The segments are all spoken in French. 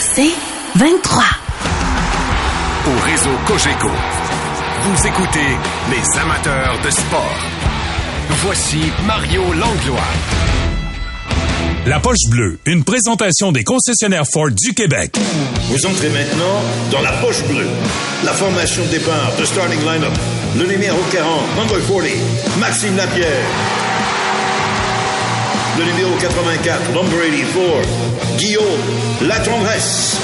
C'est 23. Au réseau Cogeco, vous écoutez les amateurs de sport. Voici Mario Langlois. La poche bleue, une présentation des concessionnaires Ford du Québec. Vous entrez maintenant dans la poche bleue. La formation de départ de starting lineup. Le numéro 40, number 40, Maxime Lapierre. Le numéro 84, number 84, Guillaume Latendresse.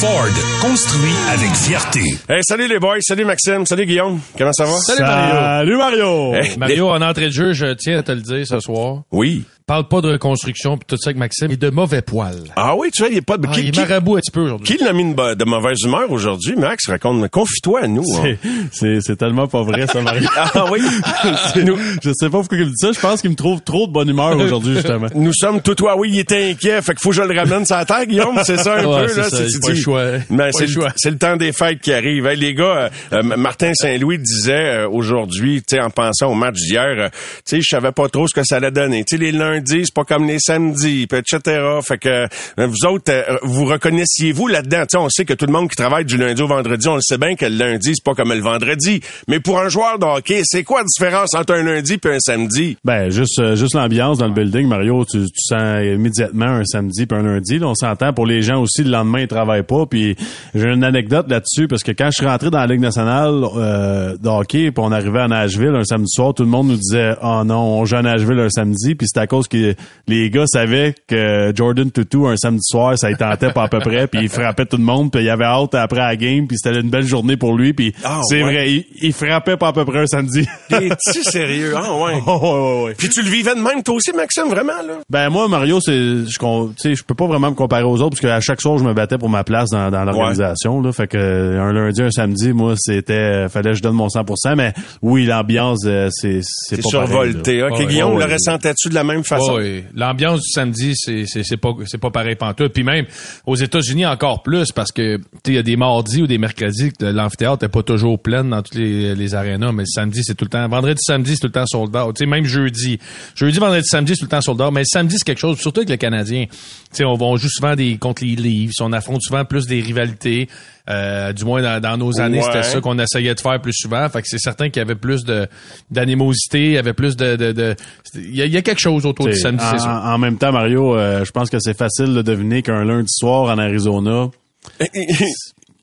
Ford, construit avec fierté. Hey, salut les boys, salut Maxime, salut Guillaume, comment ça va? Salut Mario. Salut Mario. Hey, Mario, en entrée de jeu, je tiens à te le dire ce soir. Oui. Parle pas de reconstruction pis tout ça avec Maxime. Il est de mauvais poil. Ah oui, tu vois, il est pas de... Ah, qui, il est qui- marabout un petit peu aujourd'hui. qui l'a mis de, de mauvaise humeur aujourd'hui, Max? Raconte, confie-toi à nous. hein. C'est, c'est, c'est tellement pas vrai, ça, Mario. Ah oui? C'est- je sais pas pourquoi il me dit ça. Je pense qu'il me trouve trop de bonne humeur aujourd'hui, justement. Nous sommes tout toi, oui, il était inquiet, fait qu'il faut que je le ramène sur la terre, Guillaume, c'est ça un Ouais, peu, c'est là. ça, c'est- pas le choix. Mais c'est le temps des fêtes qui arrive. Hey, les gars, euh, euh, Martin Saint-Louis disait euh, aujourd'hui, tu sais, en pensant au match d'hier, euh, tu sais, je savais pas trop ce que ça allait donner. Tu sais, les lundis, c'est pas comme les samedis, puis etc. Fait que euh, vous autres, euh, vous reconnaissiez-vous là-dedans? Tu sais, on sait que tout le monde qui travaille du lundi au vendredi, on le sait bien que le lundi, c'est pas comme le vendredi. Mais pour un joueur de hockey, c'est quoi la différence entre un lundi et un samedi? Ben, juste, euh, juste l'ambiance dans le building, Mario, tu, tu sens immédiatement un samedi puis un lundi. Là, on s'entend pour les gens aussi, le lendemain, ils travaillent pas. Puis j'ai une anecdote là-dessus parce que quand je suis rentré dans la Ligue nationale euh, de hockey, puis on arrivait à Nashville un samedi soir, tout le monde nous disait « Oh non, on joue à Nashville un samedi. » Puis c'était à cause que les gars savaient que Jordan Tutu, un samedi soir, ça y tentait pas à peu près, puis il frappait tout le monde, puis il avait hâte après la game, puis c'était une belle journée pour lui. Puis Ah, c'est ouais. vrai, il, il frappait pas à peu près un samedi. Es-tu sérieux? Ah ouais. Oh, ouais, ouais, ouais. Puis tu le vivais de même, toi aussi, Maxime, vraiment, là? Ben moi Mario c'est je con- tu sais je peux pas vraiment me comparer aux autres parce qu'à chaque soir je me battais pour ma place dans, dans l'organisation là fait que un lundi un samedi moi c'était fallait que je donne mon 100% mais oui l'ambiance euh, c'est c'est C'est pas survolté. pareil. OK, Guillaume, ouais, le ressentais-tu de la même ouais. L'ambiance du samedi, c'est c'est pas c'est pas pareil pantoute. Puis même aux États-Unis encore plus parce que il y a des mardis ou des mercredis que l'amphithéâtre est pas toujours plein dans toutes les les arénas, mais le samedi c'est tout le temps vendredi samedi c'est tout le temps sold out. Tu sais même jeudi, jeudi vendredi samedi c'est tout le temps sold mais le samedi c'est quelque chose surtout avec le Canadien. Tu sais on, on joue souvent des contre les on affronte souvent plus des rivalités. Euh, du moins dans, dans nos années, Ouais. c'était ça qu'on essayait de faire plus souvent. Fait que c'est certain qu'il y avait plus de d'animosité, il y avait plus de de de- il y, a- il y a quelque chose autour du samedi, en, c'est sûr. en même temps Mario euh, je pense que c'est facile de deviner qu'un lundi soir en Arizona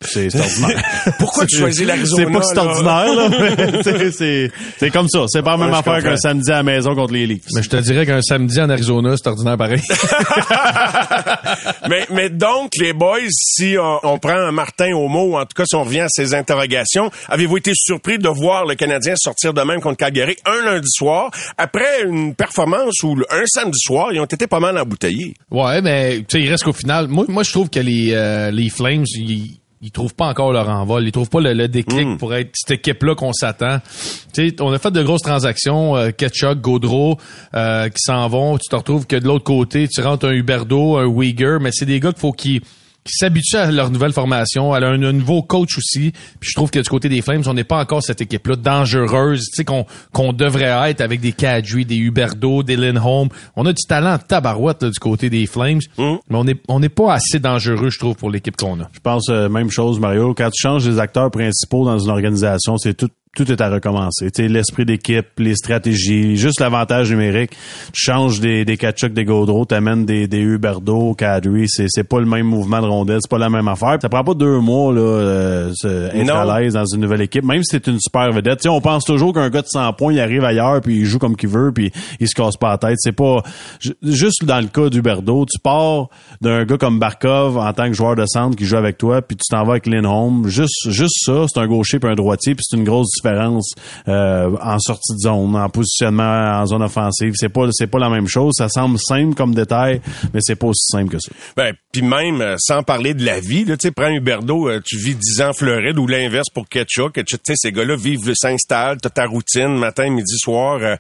c'est ordinaire. Pourquoi tu choisis l'Arizona? C'est pas que c'est là? ordinaire, là, mais c'est- c'est c'est comme ça. C'est pas la même Ouais, affaire qu'un samedi à la maison contre les Leafs. Mais je te dirais qu'un samedi en Arizona, c'est ordinaire pareil. mais, mais donc, les boys, si on, on prend un Martin au mot, ou en tout cas si on revient à ses interrogations, avez-vous été surpris de voir le Canadien sortir de même contre Calgary un lundi soir, après une performance où un samedi soir, ils ont été pas mal embouteillés? ouais, mais tu sais, il reste qu'au final, moi, moi je trouve que les, euh, les Flames, ils, ils trouvent pas encore leur envol, ils trouvent pas le, le déclic pour être cette équipe-là qu'on s'attend. Tu sais, on a fait de grosses transactions, euh, Ketchuk, Gaudreau, euh, qui s'en vont. Tu te retrouves que de l'autre côté, tu rentres un Huberdo, un Uyghur, mais c'est des gars qu'il faut qu'ils qui s'habituent à leur nouvelle formation, à un, un nouveau coach aussi. Puis je trouve que du côté des Flames, on n'est pas encore cette équipe-là dangereuse, tu sais qu'on qu'on devrait être avec des Kadri, des Huberdo, des Lindholm. On a du talent en tabarouette là, du côté des Flames, mais on n'est on n'est pas assez dangereux, je trouve, pour l'équipe qu'on a. Je pense euh, même chose, Mario. Quand tu changes les acteurs principaux dans une organisation, c'est tout tout est à recommencer. Tu sais, l'esprit d'équipe, les stratégies, juste l'avantage numérique. Tu changes des, des Kachuk, des Gaudreau, t'amènes des, des Huberdo, Kadri, c'est, c'est pas le même mouvement de rondelle, c'est pas la même affaire. Ça prend pas deux mois, là, euh, être Non. à l'aise dans une nouvelle équipe, même si c'est une super vedette. Tu sais, on pense toujours qu'un gars de 100 points, il arrive ailleurs, puis il joue comme qu'il veut, puis il se casse pas la tête. C'est pas... ju- Juste dans le cas d'Huberdo, tu pars d'un gars comme Barkov en tant que joueur de centre qui joue avec toi, puis tu t'en vas avec Lindholm. Juste, juste ça, c'est un gaucher puis un droitier, puis c'est une grosse différence euh, en sortie de zone, en positionnement en zone offensive. C'est pas, c'est pas la même chose. Ça semble simple comme détail, mais c'est pas aussi simple que ça. Ben, puis même, euh, sans parler de la vie, là, tu sais, prends Huberdo, euh, tu vis 10 ans en Floride, ou l'inverse pour Ketchuk. Ketchuk, Tu sais, ces gars-là vivent, s'installent, t'as ta routine, matin, midi, soir. euh,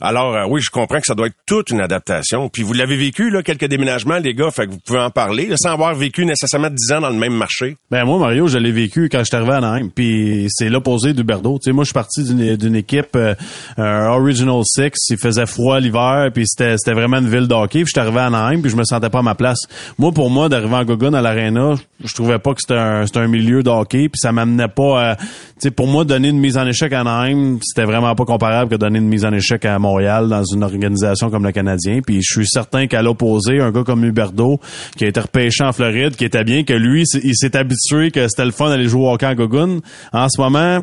alors, euh, oui, je comprends que ça doit être toute une adaptation. Puis vous l'avez vécu, là, quelques déménagements, les gars, fait que vous pouvez en parler, là, sans avoir vécu nécessairement 10 ans dans le même marché. Ben moi, Mario, je l'ai vécu quand je suis arrivé à Anaheim. Puis c'est l'opposé d'Huberdo. Tu sais, moi, je suis parti d'une équipe euh, Original Six. Il faisait froid l'hiver, puis c'était c'était vraiment une ville d'hockey. Puis je suis arrivé à Anaheim, puis je me sentais pas à ma place. Moi, pour moi, d'arriver en Gogun à l'arena, je trouvais pas que c'était un un milieu d'hockey, puis ça m'amenait pas à... Tu sais, pour moi, donner une mise en échec à Anaheim, c'était vraiment pas comparable que donner une mise en échec à Montréal dans une organisation comme le Canadien. Puis je suis certain qu'à l'opposé, un gars comme Huberdo, qui a été repêché en Floride, qui était bien, que lui, il s'est habitué que c'était le fun d'aller jouer au hockey en Gogun. En ce moment,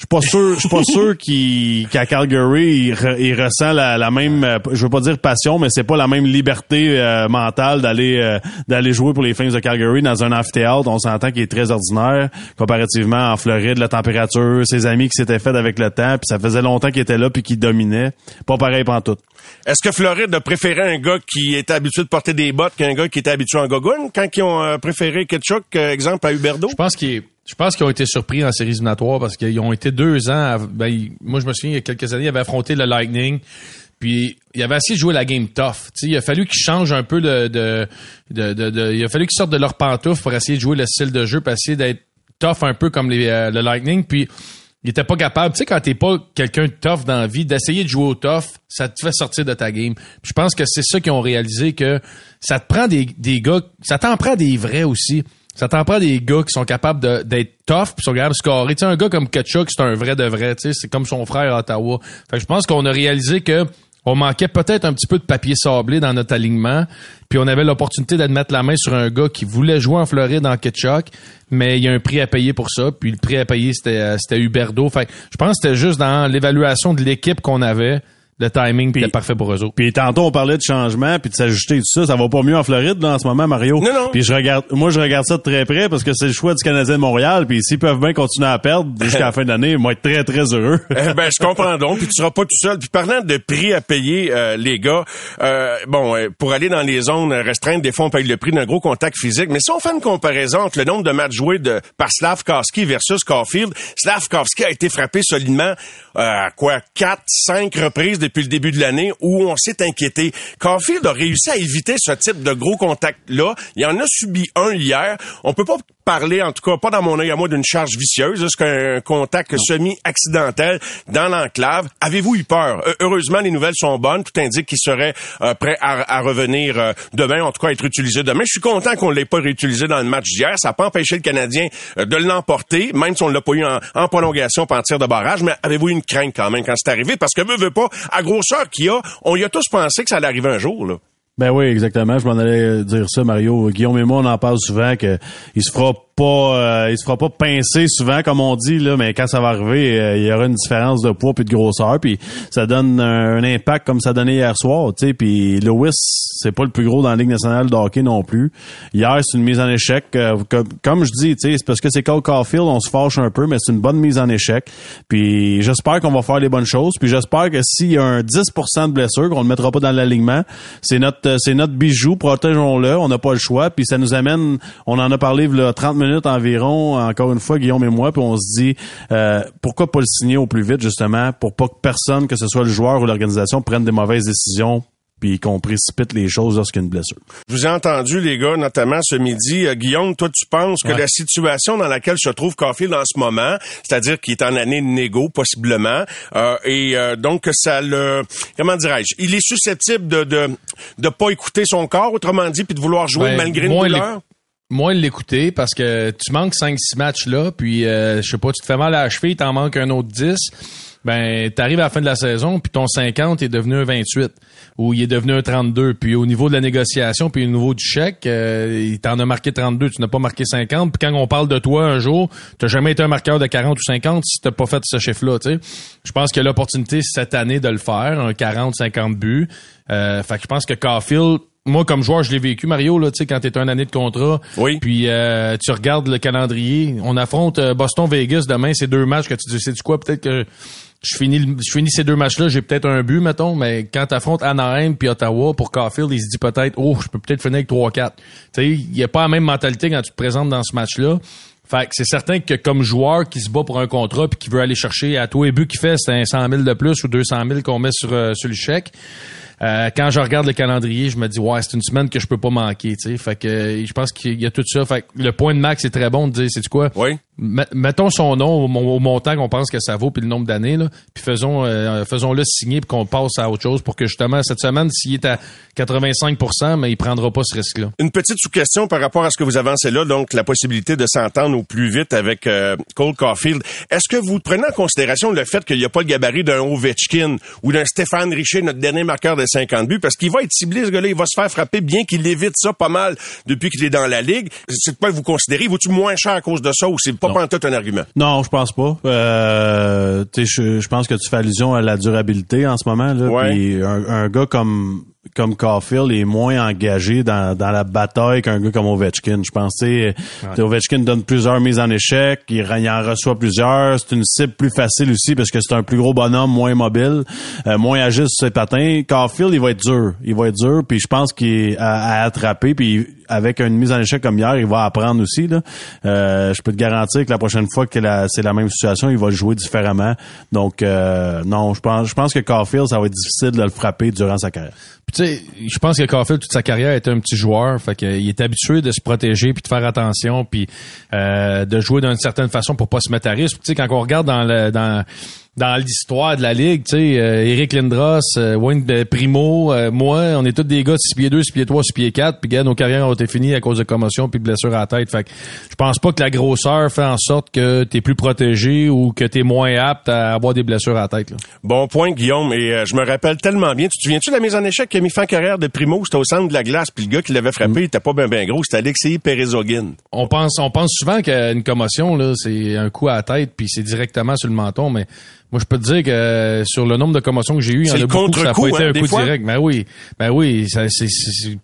je suis pas sûr, je suis pas sûr qu'il qu'à Calgary il, re- il ressent la, la même, euh, je veux pas dire passion, mais c'est pas la même liberté euh, mentale d'aller euh, d'aller jouer pour les Flames de Calgary dans un amphithéâtre. On s'entend qu'il est très ordinaire comparativement en Floride, la température, ses amis qui s'étaient fait avec le temps, puis ça faisait longtemps qu'il était là puis qu'il dominait. Pas pareil tout. Est-ce que Floride a préféré un gars qui était habitué de porter des bottes qu'un gars qui était habitué en gogun quand ils ont euh, préféré Ketchuk, euh, exemple, à Huberdo? Je pense qu'ils je pense qu'ils ont été surpris en séries éliminatoires parce qu'ils ont été deux ans. à- ben, ils- moi, je me souviens, il y a quelques années, ils avaient affronté le Lightning. Puis, il avait essayé de jouer la game tough. Il a fallu qu'ils changent un peu de, de, de, de- il a fallu qu'ils sortent de leur pantoufle pour essayer de jouer le style de jeu, pour essayer d'être tough un peu comme euh, le Lightning. Puis, il était pas capable. Tu sais, quand t'es pas quelqu'un de tough dans la vie, d'essayer de jouer au tough, ça te fait sortir de ta game. Puis je pense que c'est ça qu'ils ont réalisé que ça te prend des, des gars, ça t'en prend des vrais aussi. Ça t'en prend des gars qui sont capables d'être tough puis sont capables de scorer. Tu un gars comme Kachuk, c'est un vrai de vrai. Tu c'est comme son frère à Ottawa. Fait que je pense qu'on a réalisé que on manquait peut-être un petit peu de papier sablé dans notre alignement, puis on avait l'opportunité de mettre la main sur un gars qui voulait jouer en Floride en Ketchuk, mais il y a un prix à payer pour ça, puis le prix à payer c'était euh, c'était Huberdo. Fait que je pense que c'était juste dans l'évaluation de l'équipe qu'on avait, le timing Puis- était parfait pour eux autres. Puis tantôt on parlait de changement puis de s'ajuster et tout ça, ça va pas mieux en Floride là, en ce moment Mario. Non, non. Puis je regarde moi je regarde ça de très près parce que c'est le choix du Canadien de Montréal puis s'ils peuvent bien continuer à perdre jusqu'à la fin de l'année, ils vont être très très heureux. Eh ben, je comprends donc. Puis tu seras pas tout seul. Puis parlant de prix à payer, euh, les gars, euh, bon, euh, pour aller dans les zones restreintes, des fois on paye le prix d'un gros contact physique. Mais si on fait une comparaison entre le nombre de matchs joués de, par Slavkovski versus Caulfield, Slavkovski a été frappé solidement euh, à quoi? Quatre, cinq reprises depuis le début de l'année où on s'est inquiété. Caulfield a réussi à éviter ce type de gros contact-là. Il en a subi un hier. On peut pas parler, en tout cas pas dans mon œil à moi, d'une charge vicieuse. C'est un contact semi-accidentel dans l'enclave. Avez-vous eu peur? Euh, heureusement, les nouvelles sont bonnes. Tout indique qu'il serait euh, prêt à, à revenir euh, demain, en tout cas être utilisé demain. Je suis content qu'on l'ait pas réutilisé dans le match d'hier. Ça n'a pas empêché le Canadien de l'emporter, même si on l'a pas eu en, en prolongation par tir de barrage. Mais avez-vous eu une crainte quand même quand c'est arrivé? Parce que veut, veut pas, à grosseur qu'il y a, on y a tous pensé que ça allait arriver un jour. Là. Ben oui, exactement. Je m'en allais dire ça, Mario. Guillaume et moi, on en parle souvent que il se fera pas, euh, il se fera pas pincer souvent, comme on dit là, mais quand ça va arriver, euh, il y aura une différence de poids puis de grosseur, puis ça donne un, impact comme ça donnait hier soir, tu sais. Puis Lewis, c'est pas le plus gros dans la Ligue nationale de hockey non plus. Hier, c'est une mise en échec. euh, comme, comme je dis, tu sais, c'est parce que c'est Cole Caulfield, on se fâche un peu, mais c'est une bonne mise en échec. Puis j'espère qu'on va faire les bonnes choses. Puis j'espère que s'il y a un 10% de blessure, qu'on ne mettra pas dans l'alignement, c'est notre, c'est notre bijou, protégeons-le. On n'a pas le choix. Puis ça nous amène, on en a parlé là, 30 minutes environ, encore une fois, Guillaume et moi, puis on se dit euh, pourquoi pas le signer au plus vite, justement, pour pas que personne, que ce soit le joueur ou l'organisation, prenne des mauvaises décisions puis qu'on précipite les choses lorsqu'il y a une blessure. Je vous ai entendu, les gars, notamment ce midi. Euh, Guillaume, toi, tu penses que la situation dans laquelle se trouve Caulfield en ce moment, c'est-à-dire qu'il est en année de négo, possiblement, euh, et euh, donc que ça le... Comment dirais-je? Il est susceptible de, de de pas écouter son corps, autrement dit, puis de vouloir jouer Ben, malgré une douleur? Moins l'écouter parce que tu manques 5-6 matchs là, puis euh, je sais pas, tu te fais mal à la cheville, t'en manques un autre 10. Ben, t'arrives à la fin de la saison, puis ton 50 est devenu un 28, ou il est devenu un 32. Puis au niveau de la négociation, puis au niveau du chèque, euh, il t'en a marqué 32, tu n'as pas marqué 50. Puis quand on parle de toi un jour, t'as jamais été un marqueur de 40 ou 50 si t'as pas fait ce chiffre-là. Je pense a l'opportunité cette année de le faire, un 40-50 buts. Euh, fait que je pense que Caulfield, moi, comme joueur, je l'ai vécu, Mario, là, tu sais, quand t'es une année de contrat. Oui. Puis euh, tu regardes le calendrier. On affronte euh, Boston-Vegas demain, c'est deux matchs que tu dis, c'est du quoi? Peut-être que je finis, je finis ces deux matchs-là, j'ai peut-être un but, mettons, mais quand t'affrontes Anaheim puis Ottawa pour Caulfield, il se dit peut-être, oh, je peux peut-être finir avec 3-4. Tu sais, il n'y a pas la même mentalité quand tu te présentes dans ce match-là. Fait que c'est certain que comme joueur qui se bat pour un contrat puis qui veut aller chercher à tous les buts qu'il fait, c'est un 100 000 de plus ou 200 000 qu'on met sur, euh, sur le chèque. Euh, quand je regarde le calendrier, je me dis ouais, c'est une semaine que je peux pas manquer, tu sais. Fait que euh, je pense qu'il y a tout ça. Fait que le point de max est très bon de dire, c'est quoi? Oui. Mettons son nom au, montant qu'on pense que ça vaut puis le nombre d'années là, puis faisons euh, faisons-le signer puis qu'on passe à autre chose pour que justement cette semaine s'il est à 85 mais il prendra pas ce risque-là. Une petite sous-question par rapport à ce que vous avancez là, donc la possibilité de s'entendre au plus vite avec euh, Cole Caulfield. Est-ce que vous prenez en considération le fait qu'il n'y a pas le gabarit d'un Ovechkin ou d'un Stéphane Richer, notre dernier marqueur de 50 buts, parce qu'il va être ciblé, ce gars-là, il va se faire frapper, bien qu'il évite ça pas mal depuis qu'il est dans la ligue. C'est quoi vous considérez? Vaut-tu moins cher à cause de ça ou c'est pas pas tout un argument? Non, je pense pas. Euh, je, je pense que tu fais allusion à la durabilité en ce moment. Là, ouais. un, un gars comme comme Caulfield est moins engagé dans, dans la bataille qu'un gars comme Ovechkin. Je pense, ouais. Ovechkin donne plusieurs mises en échec, il, il en reçoit plusieurs. C'est une cible plus facile aussi parce que c'est un plus gros bonhomme, moins mobile, euh, moins agile sur ses patins. Caulfield, il va être dur. Il va être dur, puis je pense qu'il est à, attraper, puis avec une mise en échec comme hier, il va apprendre aussi. Là. Euh, je peux te garantir que la prochaine fois que c'est la même situation, il va jouer différemment. Donc, euh, non, je pense, je pense que Caulfield, ça va être difficile de le frapper durant sa carrière tu sais, je pense que Caulfield toute sa carrière était un petit joueur, fait qu'il est habitué de se protéger puis de faire attention puis euh, de jouer d'une certaine façon pour pas se mettre à risque. Tu sais, quand on regarde dans le dans dans l'histoire de la ligue, tu sais, euh, Eric Lindros, euh, Wayne Primo, euh, moi, on est tous des gars de 6 pieds 2, 6 pieds 3, 6 pieds 4, puis gars, nos carrières ont été finies à cause de commotion puis de blessures à la tête. Fait que je pense pas que la grosseur fait en sorte que tu es plus protégé ou que tu es moins apte à avoir des blessures à la tête. Là. Bon point, Guillaume, et je me rappelle tellement bien. Tu te souviens-tu de la mise en échec qui a mis fin carrière de Primo? C'était au centre de la glace, puis le gars qui l'avait frappé, mm. il était pas bien ben gros, c'était Alexei Perezogin. On pense, on pense souvent qu'une commotion, là, c'est un coup à la tête, puis c'est directement sur le menton, mais moi, je peux te dire que euh, sur le nombre de commotions que j'ai eu, il y en a beaucoup ça n'a pas été hein, un coup direct. Ben oui, ben oui. Ça, c'est,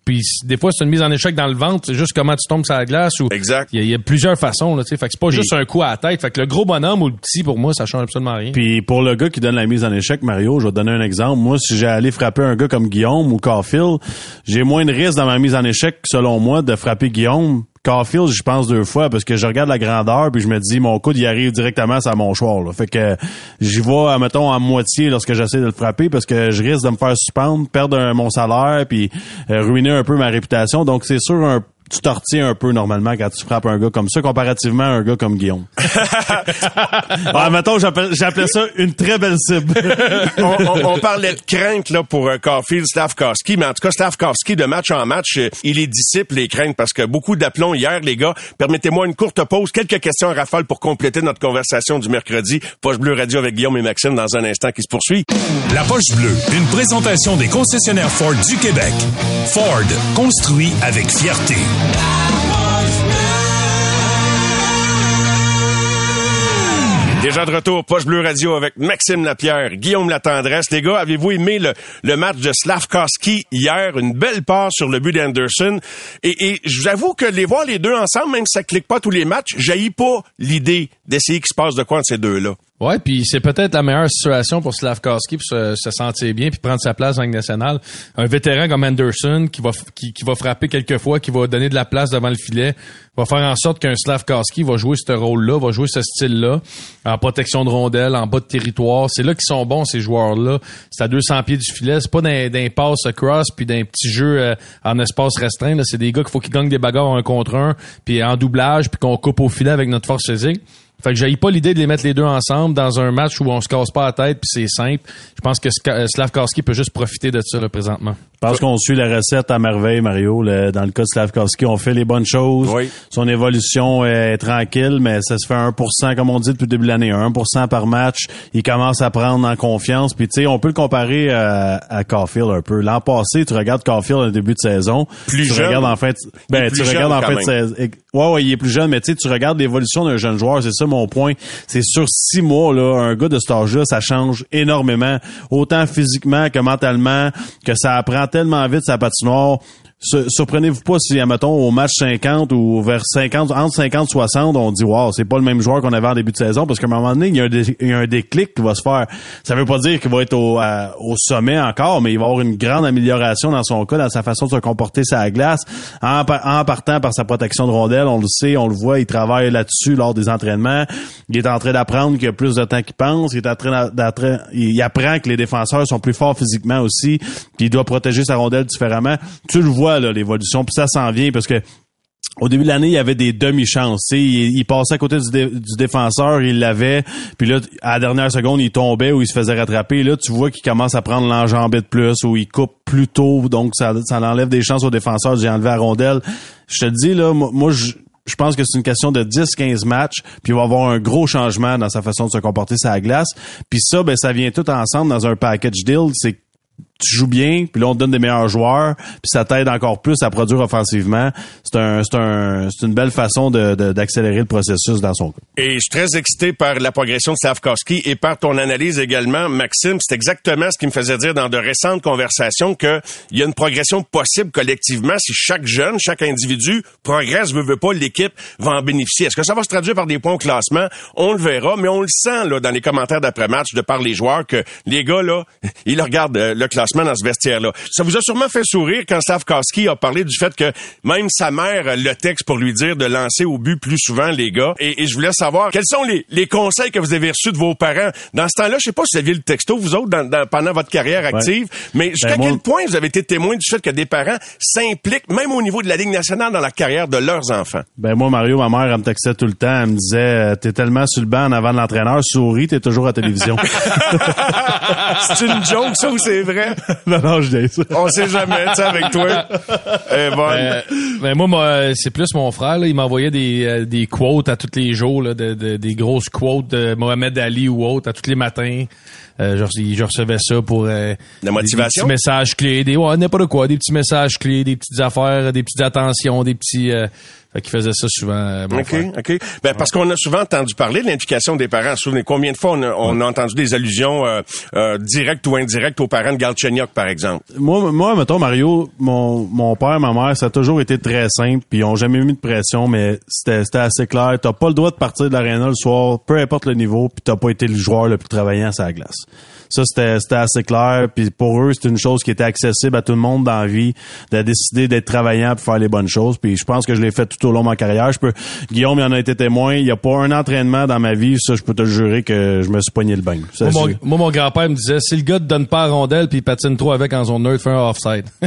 puis des fois, c'est une mise en échec dans le ventre. C'est juste comment tu tombes sur la glace. Ou, exact. Il y, a plusieurs façons. Là, fait que c'est pas juste un coup à la tête. Fait que le gros bonhomme ou le petit, pour moi, ça change absolument rien. Puis pour le gars qui donne la mise en échec, Mario, je vais te donner un exemple. Moi, si j'ai allé frapper un gars comme Guillaume ou Carfield, j'ai moins de risque dans ma mise en échec, selon moi, de frapper Guillaume Caulfield, je pense deux fois parce que je regarde la grandeur puis je me dis mon coude il arrive directement sur mon choix. Là. Fait que j'y vais mettons à moitié lorsque j'essaie de le frapper parce que je risque de me faire suspendre, perdre mon salaire puis euh, ruiner un peu ma réputation. Donc c'est sûr un tu tortilles un peu normalement quand tu frappes un gars comme ça, comparativement à un gars comme Guillaume. ah, mettons, j'appelais ça une très belle cible. on, parlait de crainte là pour euh, Caulfield, Slavkowski, mais en tout cas, Slavkowski, de match en match, euh, il est dissipe les craintes parce que beaucoup d'aplomb hier, les gars. Permettez-moi une courte pause, quelques questions à rafale pour compléter notre conversation du mercredi. Poche Bleue Radio avec Guillaume et Maxime dans un instant qui se poursuit. La Poche Bleue, une présentation des concessionnaires Ford du Québec. Ford, construit avec fierté. Déjà de retour, Poche Bleu Radio avec Maxime Lapierre, Guillaume Latendresse. Les gars, avez-vous aimé le, match de Slavkowski hier? Une belle passe sur le but d'Anderson. Et, et je vous avoue que les voir les deux ensemble, même si ça clique pas tous les matchs, jaillit pas l'idée d'essayer qu'il se passe de quoi entre ces deux-là. Ouais, puis c'est peut-être la meilleure situation pour Slavkowski pour se, se, sentir bien puis prendre sa place dans le national. Un vétéran comme Anderson qui va qui, va frapper quelques fois, qui va donner de la place devant le filet, va faire en sorte qu'un Slavkowski va jouer ce rôle-là, va jouer ce style-là, en protection de rondelle, en bas de territoire. C'est là qu'ils sont bons ces joueurs-là. C'est à 200 pieds du filet, c'est pas d'un pass cross puis d'un petit jeu euh, en espace restreint. C'est des gars qu'il faut qu'ils gagnent des bagarres un contre un, puis en doublage, puis qu'on coupe au filet avec notre force physique. Fait que j'ai pas l'idée de les mettre les deux ensemble dans un match où on se casse pas la tête puis c'est simple. Je pense que Slavkowski peut juste profiter de ça là, présentement. Je pense qu'on suit la recette à merveille, Mario. dans le cas de Slavkovski, on fait les bonnes choses. Son évolution est tranquille, mais ça se fait 1%, comme on dit depuis le début de l'année. 1% par match. Il commence à prendre en confiance. Puis, tu sais, on peut le comparer à, à Caulfield un peu. L'an passé, tu regardes Caulfield au début de saison. Plus tu jeune. Regardes en fait, ben, tu regardes en fait saison. Ouais, ouais, il est plus jeune, mais tu sais, tu regardes l'évolution d'un jeune joueur. C'est ça mon C'est sur six mois, là, un gars de cet âge-là, ça change énormément. Autant physiquement que mentalement, que ça apprend tellement vite sa patinoire surprenez-vous pas si, admettons, au match 50 ou vers 50, entre 50 60, on dit, wow, c'est pas le même joueur qu'on avait en début de saison, parce qu'à un moment donné, il y, a un déclic qui va se faire. Ça veut pas dire qu'il va être au, au sommet encore, mais il va avoir une grande amélioration dans son cas, dans sa façon de se comporter sa glace, en, en partant par sa protection de rondelle, on le sait, on le voit, il travaille là-dessus lors des entraînements. Il est en train d'apprendre qu'il y a plus de temps qu'il pense, il est en train d'apprendre, il apprend que les défenseurs sont plus forts physiquement aussi, qu'il doit protéger sa rondelle différemment. Tu le vois l'évolution. Puis ça s'en vient parce que au début de l'année, il y avait des demi-chances. Il, il passait à côté du, défenseur, il l'avait, puis là, à la dernière seconde, il tombait ou il se faisait rattraper. Là, tu vois qu'il commence à prendre l'enjambée de plus ou il coupe plus tôt, donc ça, ça enlève des chances au défenseur. J'ai enlevé la rondelle. Je te dis, là, moi, je, je pense que c'est une question de 10-15 matchs, puis il va avoir un gros changement dans sa façon de se comporter sur la glace. Puis ça, ben, ça vient tout ensemble dans un package deal. C'est tu joues bien, puis là on te donne des meilleurs joueurs, puis ça t'aide encore plus à produire offensivement. C'est un, c'est un, c'est une belle façon de, d'accélérer le processus dans son cas. Et je suis très excité par la progression de Slavkovski et par ton analyse également, Maxime. C'est exactement ce qui me faisait dire dans de récentes conversations que il y a une progression possible collectivement si chaque jeune, chaque individu progresse, veut, veut pas, l'équipe va en bénéficier. Est-ce que ça va se traduire par des points au classement? On le verra, mais on le sent là dans les commentaires d'après-match de par les joueurs que les gars là, ils regardent euh, le classement dans ce vestiaire-là. Ça vous a sûrement fait sourire quand Slavkowski a parlé du fait que même sa mère le texte pour lui dire de lancer au but plus souvent, les gars. Et, je voulais savoir quels sont les, les, conseils que vous avez reçus de vos parents? Dans ce temps-là, je sais pas si vous aviez le texto, vous autres, dans, pendant votre carrière active, mais jusqu'à ben, quel point vous avez été témoin du fait que des parents s'impliquent, même au niveau de la Ligue nationale, dans la carrière de leurs enfants? Ben moi, Mario, ma mère, elle me textait tout le temps. Elle me disait, euh, t'es tellement sur le banc en avant de l'entraîneur, souris, t'es toujours à la télévision. c'est une joke, ça, ou c'est vrai? non, non, je dis ça. On sait jamais, tu sais, avec toi. Eh, bon. Euh, ben, moi, c'est plus mon frère, là, il m'envoyait des, euh, des quotes à tous les jours, là, de, de, des grosses quotes de Mohamed Ali ou autre, à tous les matins. Euh, je, je, recevais ça pour euh, la motivation, des petits messages clés, des ouais, n'importe quoi, des petits messages clés, des petites affaires, des petites attentions, des petits euh, qui faisait ça souvent. Euh, OK, OK. Ben, parce qu'on a souvent entendu parler de l'implication des parents. Souvenez combien de fois on a, on a entendu des allusions euh, euh, directes ou indirectes aux parents de Galchenyuk, par exemple? Moi, moi, mettons, Mario, mon, mon père, ma mère, ça a toujours été très simple, puis ils ont jamais mis de pression, mais c'était assez clair. T'as pas le droit de partir de l'aréna le soir, peu importe le niveau, puis t'as pas été le joueur le plus travaillant à la glace. Ça, c'était assez clair. Puis pour eux, c'est une chose qui était accessible à tout le monde dans la vie, de décider d'être travaillant pour faire les bonnes choses. Puis je pense que je l'ai fait tout au long de ma carrière. Je peux, Guillaume, il en a été témoin. Il n'y a pas un entraînement dans ma vie, ça, je peux te jurer que je me suis pogné le bain. moi, mon, grand-père me disait, si le gars te donne pas la rondelle puis il patine trop avec en zone neutre, fais un offside.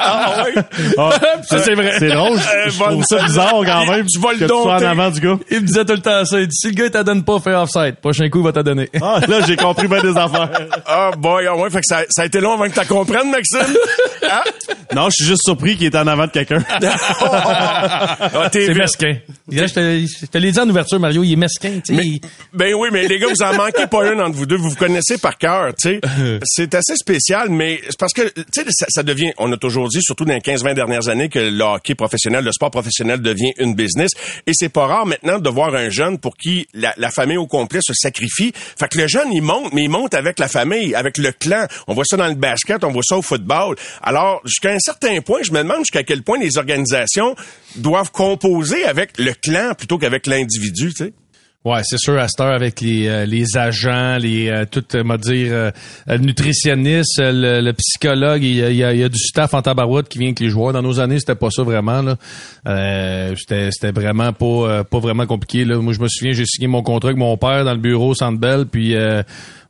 ah oui? Ah, c'est vrai. C'est drôle. Je, trouve ça bizarre quand même. Tu vas le que tu sois en avant du gars. Il me disait tout le temps ça. Il dit, si le gars il te donne pas, fais offside. Prochain coup, il va donner. Ah, là, j'ai compris bien des affaires. Ah, boy, ah ouais, fait que ça, ça a été long avant que tu comprennes, Maxime. Hein? Non, je suis juste surpris qu'il est en avant de quelqu'un. Ah, c'est mesquin. je te, te l'ai dit en ouverture, Mario, il est mesquin, tu sais. Ben oui, mais les gars, vous en manquez pas un entre vous deux. Vous vous connaissez par cœur, tu sais. C'est assez spécial, mais c'est parce que, tu sais, ça, ça, devient, on a toujours dit, surtout dans les 15-20 dernières années, que le hockey professionnel, le sport professionnel devient une business. Et c'est pas rare maintenant de voir un jeune pour qui la, la famille au complet se sacrifie. Fait que le jeune, il monte, mais il monte avec la famille, avec le clan. On voit ça dans le basket, on voit ça au football. Alors, jusqu'à un certain point, je me demande jusqu'à quel point les organisations doivent composer avec le clan plutôt qu'avec l'individu, tu sais. Ouais, c'est sûr, à cette heure, avec les, euh, les agents, les euh, tout, euh, dire, euh, le nutritionniste, le, psychologue, il y, a, il y, a, du staff en tabarouette qui vient avec les joueurs. Dans nos années, c'était pas ça vraiment. Là. c'était, c'était vraiment pas, pas vraiment compliqué. Là. Moi, je me souviens, j'ai signé mon contrat avec mon père dans le bureau Sandbell, puis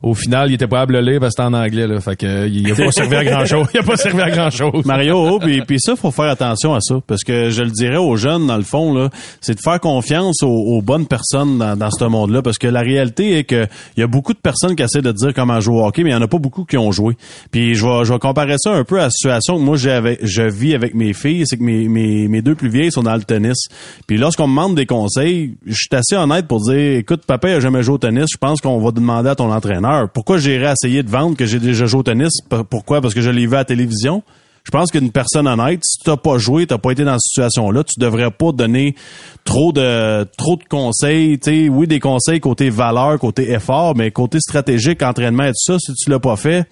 au final, il était pas à le lire parce que c'était en anglais. Là. Fait que, il a pas servi à grand chose. Il a pas servi à grand chose. Mario, oh, puis, puis ça, faut faire attention à ça. Parce que je le dirais aux jeunes, dans le fond, là, c'est de faire confiance aux, bonnes personnes dans, dans ce monde-là. Parce que la réalité est que il y a beaucoup de personnes qui essaient de dire comment jouer au hockey, mais il y en a pas beaucoup qui ont joué. Puis je vais, je vais comparer ça un peu à la situation que moi j'avais je vis avec mes filles, c'est que mes, mes, mes deux plus vieilles sont dans le tennis. Puis lorsqu'on me demande des conseils, je suis assez honnête pour dire écoute, papa a jamais joué au tennis, je pense qu'on va demander à ton entraîneur pourquoi j'irais essayer de vendre que j'ai déjà joué au tennis? Pourquoi? Parce que je l'ai vu à la télévision. Je pense qu'une personne honnête, si tu n'as pas joué, tu n'as pas été dans cette situation-là, tu devrais pas donner trop de trop de conseils. oui, des conseils côté valeur, côté effort, mais côté stratégique, entraînement et tout ça, si tu l'as pas fait,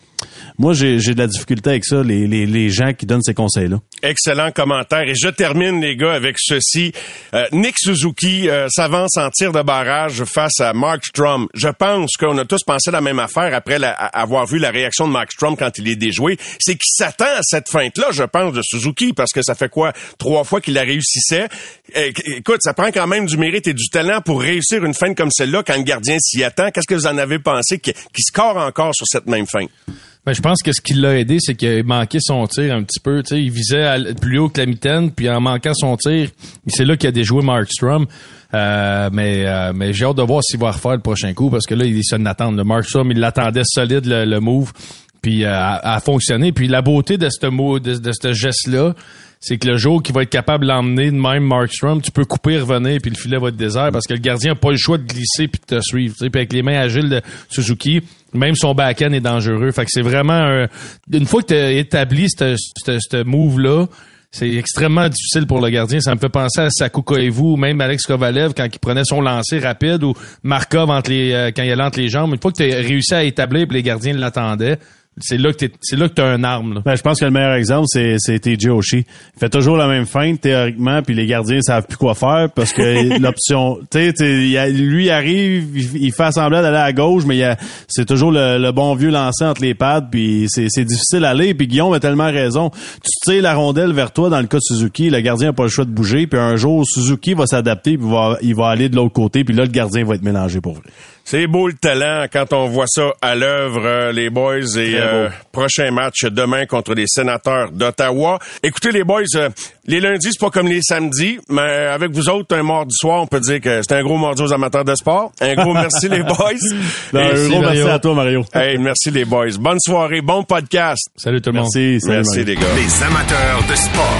moi, j'ai de la difficulté avec ça, les, les, les gens qui donnent ces conseils-là. Excellent commentaire. Et je termine, les gars, avec ceci. Euh, Nick Suzuki euh, s'avance en tir de barrage face à Mark Strom. Je pense qu'on a tous pensé la même affaire après avoir vu la réaction de Mark Strom quand il est déjoué. C'est qu'il s'attend à cette feinte-là, je pense, de Suzuki, parce que ça fait quoi? Trois fois qu'il la réussissait. écoute, ça prend quand même du mérite et du talent pour réussir une feinte comme celle-là quand le gardien s'y attend. Qu'est-ce que vous en avez pensé qui, qui score encore sur cette même feinte? Ben, je pense que ce qui l'a aidé, c'est qu'il manquait son tir un petit peu. il visait plus haut que la mitaine, puis en manquant son tir, c'est là qu'il a déjoué Markstrom. Euh, mais euh, mais j'ai hâte de voir s'il va refaire le prochain coup parce que là, il est seul d'attendre. Le Markstrom, il l'attendait solide, le, move, puis euh, a, fonctionné. Puis la beauté de ce de, de ce geste-là, c'est que le jour qui va être capable d'emmener de même Markstrom, tu peux couper, revenir, puis le filet va être désert parce que le gardien n'a pas le choix de glisser puis de te suivre. Puis avec les mains agiles de Suzuki, même son back-end est dangereux. Fait que c'est vraiment une fois que tu établi ce move-là, c'est extrêmement difficile pour le gardien. Ça me fait penser à Sakou ou même Alex Kovalev quand il prenait son lancer rapide ou Markov entre les, euh, quand il allait entre les jambes. Une fois que tu as réussi à établir et les gardiens l'attendaient, c'est là que c'est là que tu as un arme. Ben, je pense que le meilleur exemple c'est c'est TJ Oshie. Il fait toujours la même feinte théoriquement puis les gardiens savent plus quoi faire parce que l'option tu sais lui arrive, il, fait semblant d'aller à gauche mais c'est toujours le, bon vieux lancer entre les pattes puis c'est c'est difficile à aller puis Guillaume a tellement raison. Tu tires la rondelle vers toi dans le cas de Suzuki, le gardien a pas le choix de bouger puis un jour Suzuki va s'adapter puis va il va aller de l'autre côté puis là le gardien va être mélangé pour vrai. C'est beau le talent quand on voit ça à l'œuvre, euh, les boys. Et euh, prochain match demain contre les sénateurs d'Ottawa. Écoutez, les boys, euh, les lundis, c'est pas comme les samedis, mais avec vous autres, un mardi soir, on peut dire que c'est un gros mardi aux amateurs de sport. Un gros merci, les boys. un gros merci à toi, Mario. Hey, merci, les boys. Bonne soirée, bon podcast. Salut tout le monde. Merci, merci, les gars. Les amateurs de sport.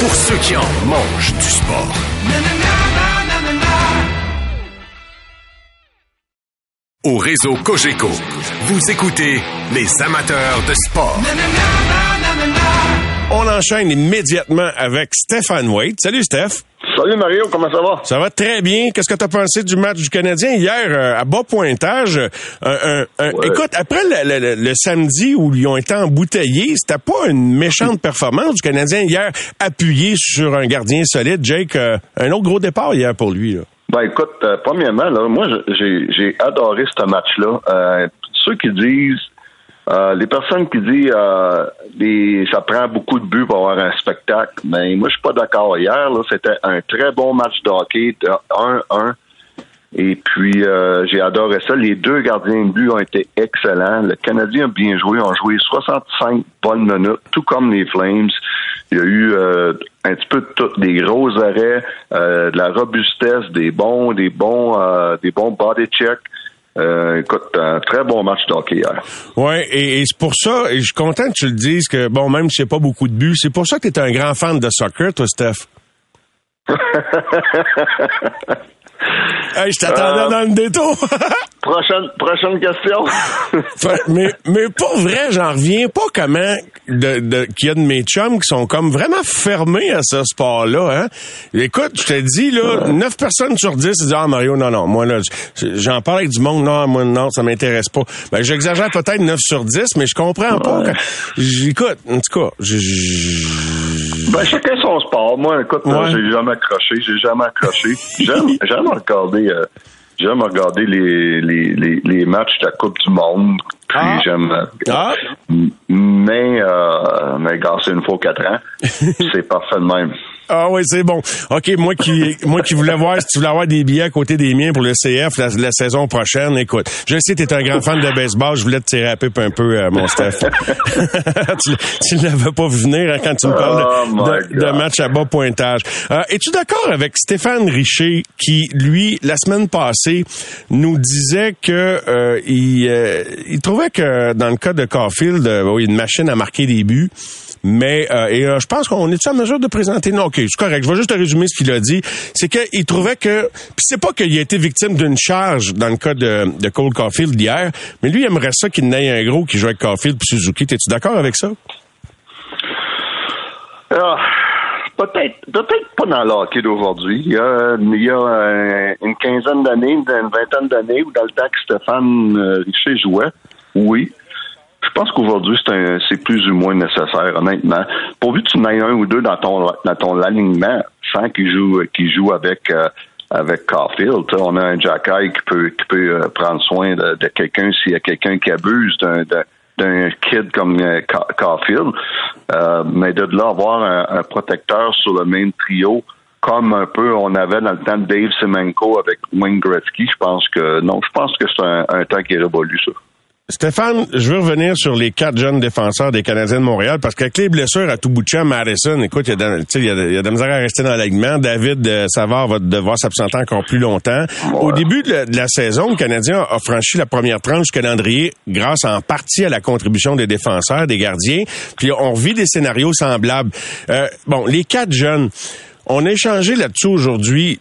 Pour ceux qui en mangent du sport. Au réseau Cogeco, vous écoutez les amateurs de sport. On enchaîne immédiatement avec Stéphane Waite. Salut Steph. Salut Mario, comment ça va? Ça va très bien. Qu'est-ce que tu as pensé du match du Canadien hier euh, à bas pointage? Écoute, après le, samedi où ils ont été embouteillés, c'était pas une méchante performance du Canadien hier, appuyé sur un gardien solide. Jake, euh, un autre gros départ hier pour lui. Là. Ben écoute, euh, premièrement, là, moi j'ai adoré ce match-là. Euh, ceux qui disent euh, les personnes qui disent euh, ça prend beaucoup de buts pour avoir un spectacle, mais ben, moi je suis pas d'accord. Hier, c'était un très bon match de hockey de 1-1. Et puis j'ai adoré ça. Les deux gardiens de but ont été excellents. Le Canadien a bien joué, ont joué 65 bonnes minutes, tout comme les Flames. Il y a eu euh, un petit peu de tout, des gros arrêts, euh, de la robustesse, des bons, des bons, euh, des bons body checks. écoute, un très bon match d'hockey hier. Oui, et, c'est pour ça, et je suis content que tu le dises, que bon, même si c'est pas beaucoup de buts, c'est pour ça que tu es un grand fan de soccer, toi, Steph. Hey, je t'attendais euh, dans le détour. prochaine, prochaine question. mais, mais pour vrai, j'en reviens pas comment de, de, qu'il y a de mes chums qui sont comme vraiment fermés à ce sport-là. Hein? Écoute, je te dis, là, 9 personnes sur 10 disent Ah Mario, non, non, moi là, j'en parle avec du monde, non, moi non, ça m'intéresse pas. Ben, j'exagère peut-être 9 sur 10, mais je comprends pas. Écoute, en tout cas, ben, chacun son sport. Moi, écoute, moi, j'ai jamais accroché, j'ai jamais accroché. J'aime, j'aime regarder, euh, j'aime regarder les, les, les, les, matchs de la Coupe du Monde. Puis ah. j'aime. Euh, ah. Mais, euh, mais gars, c'est une fois quatre ans. c'est parfait de même. Ah oui, c'est bon. OK, moi qui moi qui voulais voir si tu voulais avoir des billets à côté des miens pour le CF la, saison prochaine, écoute, je sais que tu es un grand fan de baseball, je voulais te tirer un peu un peu euh, mon Steph. tu ne l'avais pas vu venir hein, quand tu me parles de, oh match à bas pointage. Euh, Es-tu d'accord avec Stéphane Richer qui lui la semaine passée nous disait que euh, il, euh, il trouvait que dans le cas de Caulfield, euh, une machine à marquer des buts mais euh, et euh, je pense qu'on est en mesure de présenter. Non, ok, c'est correct. Je vais juste résumer ce qu'il a dit. C'est qu'il trouvait que, puis c'est pas qu'il a été victime d'une charge dans le cas de, de Cole Caulfield d'hier, mais lui il aimerait ça qu'il n'ait un gros qui joue avec Caulfield puis Suzuki. T'es-tu d'accord avec ça? Ah, peut-être, peut-être pas dans le hockey d'aujourd'hui. Il y a, une quinzaine d'années, une vingtaine d'années, où dans le temps que Stéphane euh, Richer jouait, oui. Je pense qu'aujourd'hui, c'est plus ou moins nécessaire, honnêtement. Pourvu que tu en aies un ou deux dans ton, dans ton alignement, sans qu'il joue, qu'il joue avec, euh, avec Caulfield. On a un Jacky qui peut, qui peut euh, prendre soin de, quelqu'un s'il y a quelqu'un qui abuse d'un, d'un kid comme euh, Caulfield. mais de là avoir un, protecteur sur le même trio, comme un peu on avait dans le temps de Dave Semenko avec Wayne Gretzky, je pense que non, je pense que c'est un, un temps qui est révolu, ça. Stéphane, je veux revenir sur les quatre jeunes défenseurs des Canadiens de Montréal parce qu'avec les blessures à tout bout de champ, Madison, écoute, il y, a de, il, y a de, il y a de la misère à rester dans l'alignement. David euh, Savard va devoir s'absenter encore plus longtemps. Au début de la, de la, saison, le Canadien a franchi la première tranche du calendrier grâce en partie à la contribution des défenseurs, des gardiens. Puis on vit des scénarios semblables. Euh, bon, les quatre jeunes, on a échangé là-dessus aujourd'hui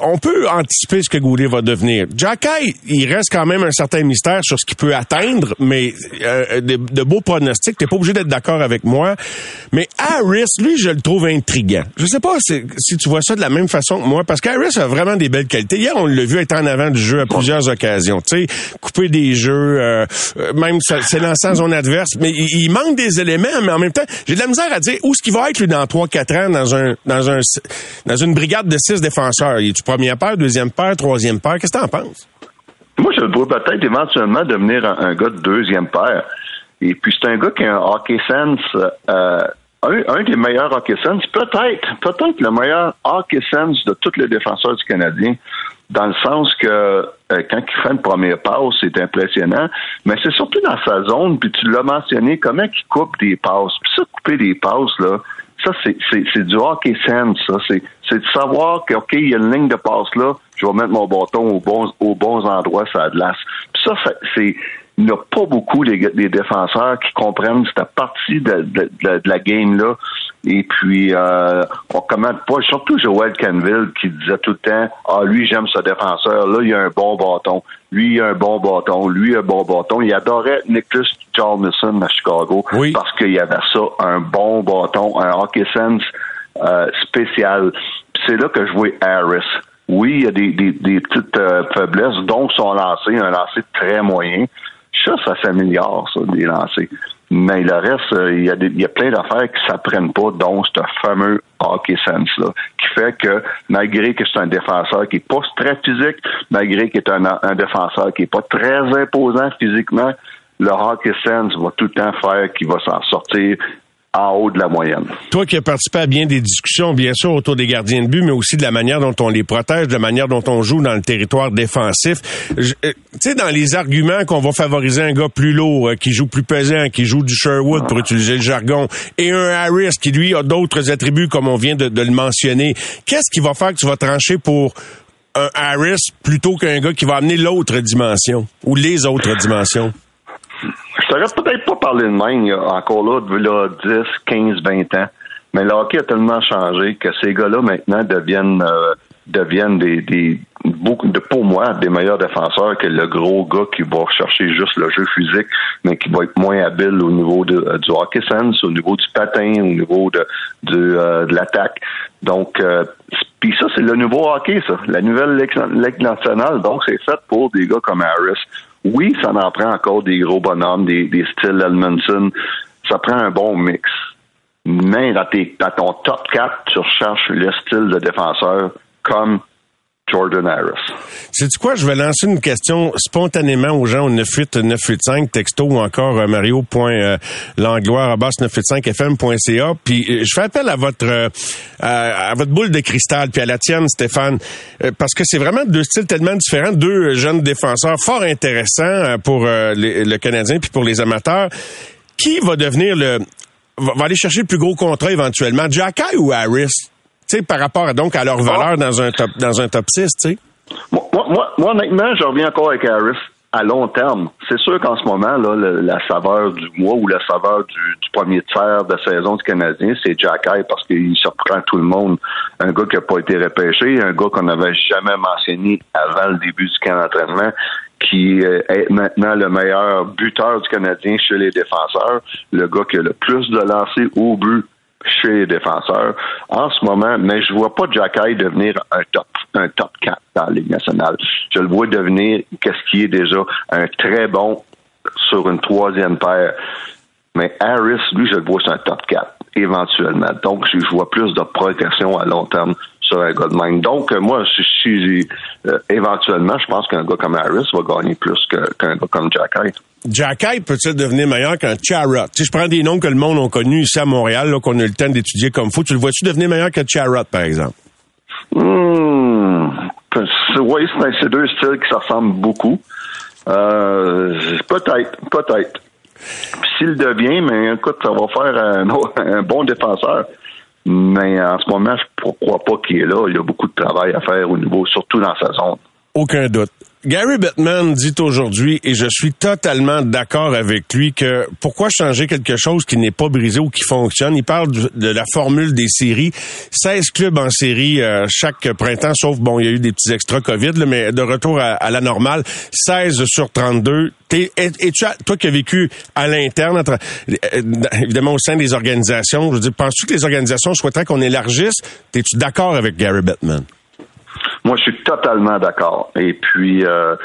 on peut anticiper ce que Goulet va devenir. Jacky, il reste quand même un certain mystère sur ce qu'il peut atteindre, mais euh, de, de, beaux pronostics. T'es pas obligé d'être d'accord avec moi. Mais Harris, lui, je le trouve intriguant. Je sais pas si, si, tu vois ça de la même façon que moi, parce qu'Harris a vraiment des belles qualités. Hier, on l'a vu être en avant du jeu à plusieurs occasions. Tu sais, couper des jeux, euh, même s'élancer en zone adverse. Mais il, il, manque des éléments, mais en même temps, j'ai de la misère à dire où est-ce qu'il va être lui dans 3-4 ans dans un dans dans une brigade de six défenseurs défenseur? Es-tu première paire, deuxième paire, troisième paire? Qu'est-ce que t'en penses? Moi, je le peut-être éventuellement devenir un, gars de deuxième paire. Et puis, c'est un gars qui a un hockey sense, euh, un, un, des meilleurs hockey sense, peut-être, peut-être le meilleur hockey sense de tous les défenseurs du Canadien, dans le sens que euh, quand il fait une première passe, c'est impressionnant, mais c'est surtout dans sa zone, puis tu l'as mentionné, comment il coupe des passes. Puis ça, couper des passes, là, ça, c'est du hockey sense, ça. C'est de savoir que, OK, il y a une ligne de passe là, je vais mettre mon bâton au bon, aux bons endroits, ça glace. Puis ça, c'est il n'y a pas beaucoup les, les, défenseurs qui comprennent cette partie de, de la game-là. Et puis, euh, on commande pas, surtout Joel Canville qui disait tout le temps, ah, lui, j'aime ce défenseur, là, il a un bon bâton. Lui, il a un bon bâton. Lui, il a un bon bâton. Il adorait Nicholas Charleston à Chicago oui. parce qu'il y avait ça, un bon bâton, un hockey sense euh, spécial. c'est là que je vois Harris. Oui, il y a des, des, des petites euh, faiblesses, dont son lancer, un lancer très moyen. Ça, ça s'améliore, ça, des lancers. Mais le reste, il y a, des, il y a plein d'affaires qui s'apprennent pas, dont ce fameux hockey sense-là, qui fait que malgré que c'est un défenseur qui est pas très physique, malgré qu'il est un, un défenseur qui est pas très imposant physiquement, le hockey sense va tout le temps faire qu'il va s'en sortir en haut de la moyenne. Toi qui as participé à bien des discussions, bien sûr, autour des gardiens de but, mais aussi de la manière dont on les protège, de la manière dont on joue dans le territoire défensif. Tu sais, dans les arguments qu'on va favoriser un gars plus lourd, euh, qui joue plus pesant, qui joue du Sherwood, pour utiliser le jargon, et un Harris qui, lui, a d'autres attributs, comme on vient de, de le mentionner, qu'est-ce qui va faire que tu vas trancher pour un Harris plutôt qu'un gars qui va amener l'autre dimension, ou les autres dimensions? Je t'aurais peut-être parlé de même encore là, là, 10, 15, 20 ans. Mais le hockey a tellement changé que ces gars-là maintenant deviennent euh, deviennent des, beaucoup de pour moi des meilleurs défenseurs que le gros gars qui va chercher juste le jeu physique, mais qui va être moins habile au niveau euh, du hockey sense, au niveau du patin, au niveau de euh, de l'attaque. Donc puis ça, c'est le nouveau hockey, ça. La nouvelle Ligue nationale, donc c'est fait pour des gars comme Harris. Oui, ça en prend encore des gros bonhommes, des, des styles Edmondson. Ça prend un bon mix. Mais dans, tes, dans ton top 4, tu recherches le style de défenseur comme Jordan Harris. C'est du quoi? Je vais lancer une question spontanément aux gens au 98985 texto ou encore euh, mario.langloire 985fm.ca. Puis euh, je fais appel à votre euh, à, à, votre boule de cristal puis à la tienne, Stéphane, euh, parce que c'est vraiment deux styles tellement différents, deux jeunes défenseurs fort intéressants pour le Canadien puis pour les amateurs. Qui va devenir le va aller chercher le plus gros contrat éventuellement, Jacky ou Harris? Sais, par rapport à, donc à leur valeur dans un top dans un top 6, tu sais? Moi, moi, moi, honnêtement, je reviens encore avec Harris à long terme. C'est sûr qu'en ce moment, là, le, la saveur du mois ou la saveur du, du premier tiers de saison du Canadien, c'est Jack Eye parce qu'il surprend tout le monde. Un gars qui n'a pas été repêché, un gars qu'on n'avait jamais mentionné avant le début du camp d'entraînement, qui est maintenant le meilleur buteur du Canadien chez les défenseurs, le gars qui a le plus de lancers au but chez les défenseurs en ce moment, mais je vois pas Jacky devenir un top un top 4 dans la Ligue nationale. Je le vois devenir qu'est-ce qui est déjà un très bon sur une troisième paire. Mais Harris, lui, je le vois sur un top 4 éventuellement. Donc, je vois plus de progression à long terme sur un gars de même. Donc, moi, si, si euh, éventuellement, je pense qu'un gars comme Harris va gagner plus qu'un gars comme Jacky. Jacky peut-il devenir meilleur qu'un Charrot? Si je prends des noms que le monde a connus ici à Montréal, qu'on a eu le temps d'étudier comme faut, tu le vois-tu devenir meilleur que Charrot, par exemple? Mmh. Oui, c'est deux styles qui se ressemblent beaucoup. Euh, Peut-être, peut-être. S'il devient, mais écoute, ça va faire un, un bon défenseur. Mais en ce moment, je ne crois pas qu'il est là. Il y a beaucoup de travail à faire au niveau, surtout dans sa zone. Aucun doute. Gary Bettman dit aujourd'hui, et je suis totalement d'accord avec lui, que pourquoi changer quelque chose qui n'est pas brisé ou qui fonctionne? Il parle de la formule des séries. 16 clubs en série euh, chaque printemps, sauf, bon, il y a eu des petits extra COVID, mais de retour à, la normale, 16 sur 32. et, tu as, toi qui as vécu à l'interne, euh, évidemment au sein des organisations, je veux dire, penses-tu que les organisations souhaiteraient qu'on élargisse? Es-tu d'accord avec Gary Bettman? Moi, je suis totalement d'accord. Et puis, euh,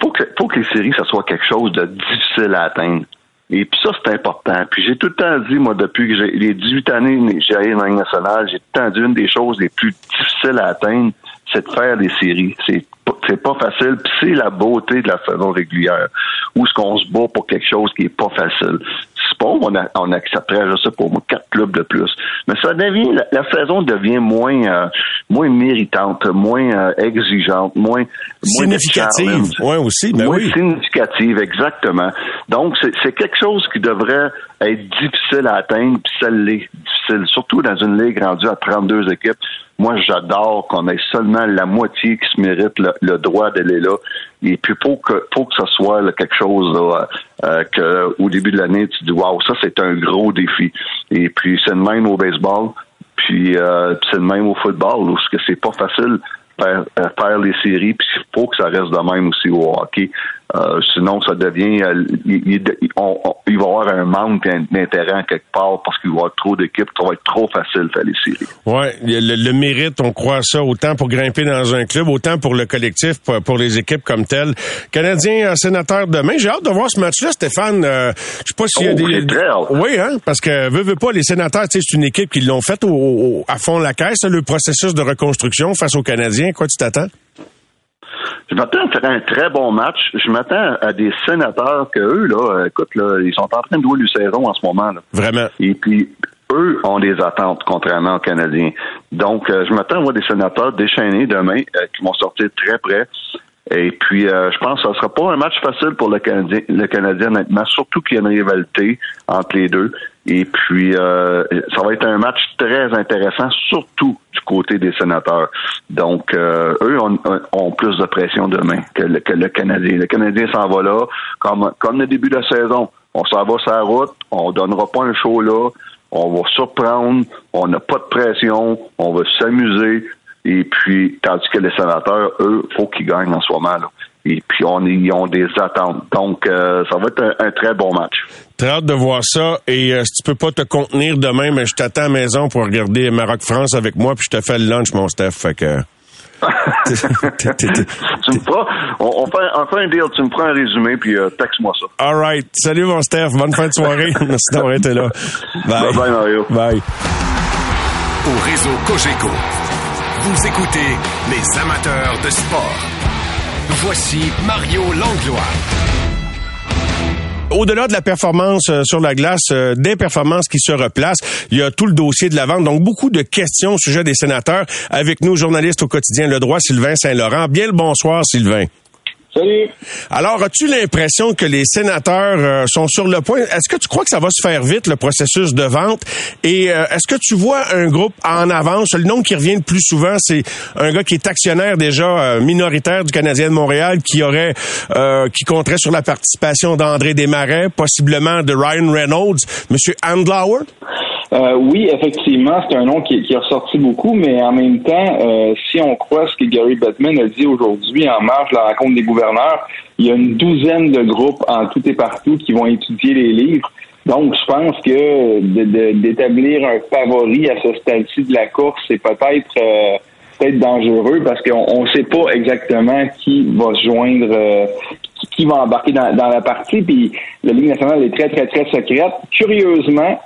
faut que, que les séries, ça soit quelque chose de difficile à atteindre. Et puis ça, c'est important. Puis j'ai tout le temps dit, moi, depuis que j'ai les 18 années j'ai allé dans la nationale, j'ai tout le temps dit une des choses les plus difficiles à atteindre, c'est de faire des séries. C'est c'est pas facile, puis c'est la beauté de la saison régulière. Où est-ce qu'on se bat pour quelque chose qui est pas facile pas on, on accepterait, je sais pas moi, quatre clubs de plus. Mais ça devient, la, saison devient moins, euh, moins méritante, moins euh, exigeante, moins, significative. Oui, aussi, ben moins significative, exactement. Donc, c'est quelque chose qui devrait être difficile à atteindre, puis ça l'est difficile, surtout dans une ligue rendue à 32 équipes. Moi, j'adore qu'on ait seulement la moitié qui se mérite le, droit d'aller là. Et puis, faut que, faut que ce soit quelque chose euh, que, au début de l'année, tu dis, waouh, ça, c'est un gros défi. Et puis, c'est le même au baseball. Puis, euh, c'est le même au football, parce que c'est pas facile faire, euh, faire les séries, puis il faut que ça reste de même aussi au hockey. Euh, sinon, ça devient, euh, il, va y avoir un manque d'intérêt quelque part parce qu'il va y avoir trop d'équipes, ça va être trop facile de faire les séries. Ouais, le, mérite, on croit ça autant pour grimper dans un club, autant pour le collectif, pour, les équipes comme telles. Canadien sénateur demain, j'ai hâte de voir ce match-là, Stéphane. je sais pas s'il y a oh, des. Oui, hein, parce que veut, veut pas les sénateurs, c'est une équipe qui l'ont fait à fond la caisse, le processus de reconstruction face aux Canadiens. Quoi, tu t'attends? Je m'attends à faire un très bon match. Je m'attends à des sénateurs que eux, là, écoute, là, ils sont en train de jouer Lucero en ce moment. Là. Vraiment. Et puis, eux ont des attentes, contrairement aux Canadiens. Donc, euh, je m'attends à voir des sénateurs déchaînés demain euh, qui vont sortir très près. Et puis, euh, je pense que ce ne sera pas un match facile pour le Canadien, le Canadien honnêtement, surtout qu'il y a une rivalité entre les deux. Et puis, euh, ça va être un match très intéressant, surtout du côté des sénateurs. Donc, euh, eux ont, plus de pression demain que le, que le Canadien. Le Canadien s'en va là, comme, comme le début de la saison. On s'en va sur la route, on donnera pas un show là, on va surprendre, on n'a pas de pression, on va s'amuser, et puis, tandis que les sénateurs, eux, faut qu'ils gagnent en ce moment. Là. Et puis, on, ils ont des attentes. Donc, euh, ça va être un, très bon match. Très hâte de voir ça. Et euh, si tu peux pas te contenir demain, mais je t'attends à la maison pour regarder Maroc-France avec moi, puis je te fais le lunch, mon Steph. Fait que... tu me feras, on, fait, un deal, tu me prends un résumé, puis euh, texte-moi ça. All right. Salut, mon Steph. Bonne fin de soirée. Merci d'avoir été là. Bye. Bye, bye Mario. Bye. Au réseau Cogeco. Vous écoutez les amateurs de sport. Voici Mario Langlois. Au-delà de la performance euh, sur la glace, euh, des performances qui se replacent, il y a tout le dossier de la vente. Donc, beaucoup de questions au sujet des sénateurs. Avec nous, journaliste au quotidien Le Droit, Sylvain Saint-Laurent. Bien le bonsoir, Sylvain. Alors, as-tu l'impression que les sénateurs euh, sont sur le point? Est-ce que tu crois que ça va se faire vite, le processus de vente? Et euh, est-ce que tu vois un groupe en avance? Le nom qui revient le plus souvent, c'est un gars qui est actionnaire déjà euh, minoritaire du Canadien de Montréal, qui aurait, qui compterait sur la participation d'André Desmarais, possiblement de Ryan Reynolds, Monsieur Andlauer? Euh, oui, effectivement, c'est un nom qui, qui ressorti beaucoup, mais en même temps, euh, si on croit ce que Gary Bettman a dit aujourd'hui en marge la rencontre des gouverneurs, il y a une douzaine de groupes en tout et partout qui vont étudier les livres. Donc, je pense que d'établir un favori à ce stade-ci de la course, c'est peut-être euh, peut-être dangereux parce qu'on ne sait pas exactement qui va se joindre, qui va embarquer dans, dans la partie. Puis la Ligue nationale est très, très, très secrète. Curieusement,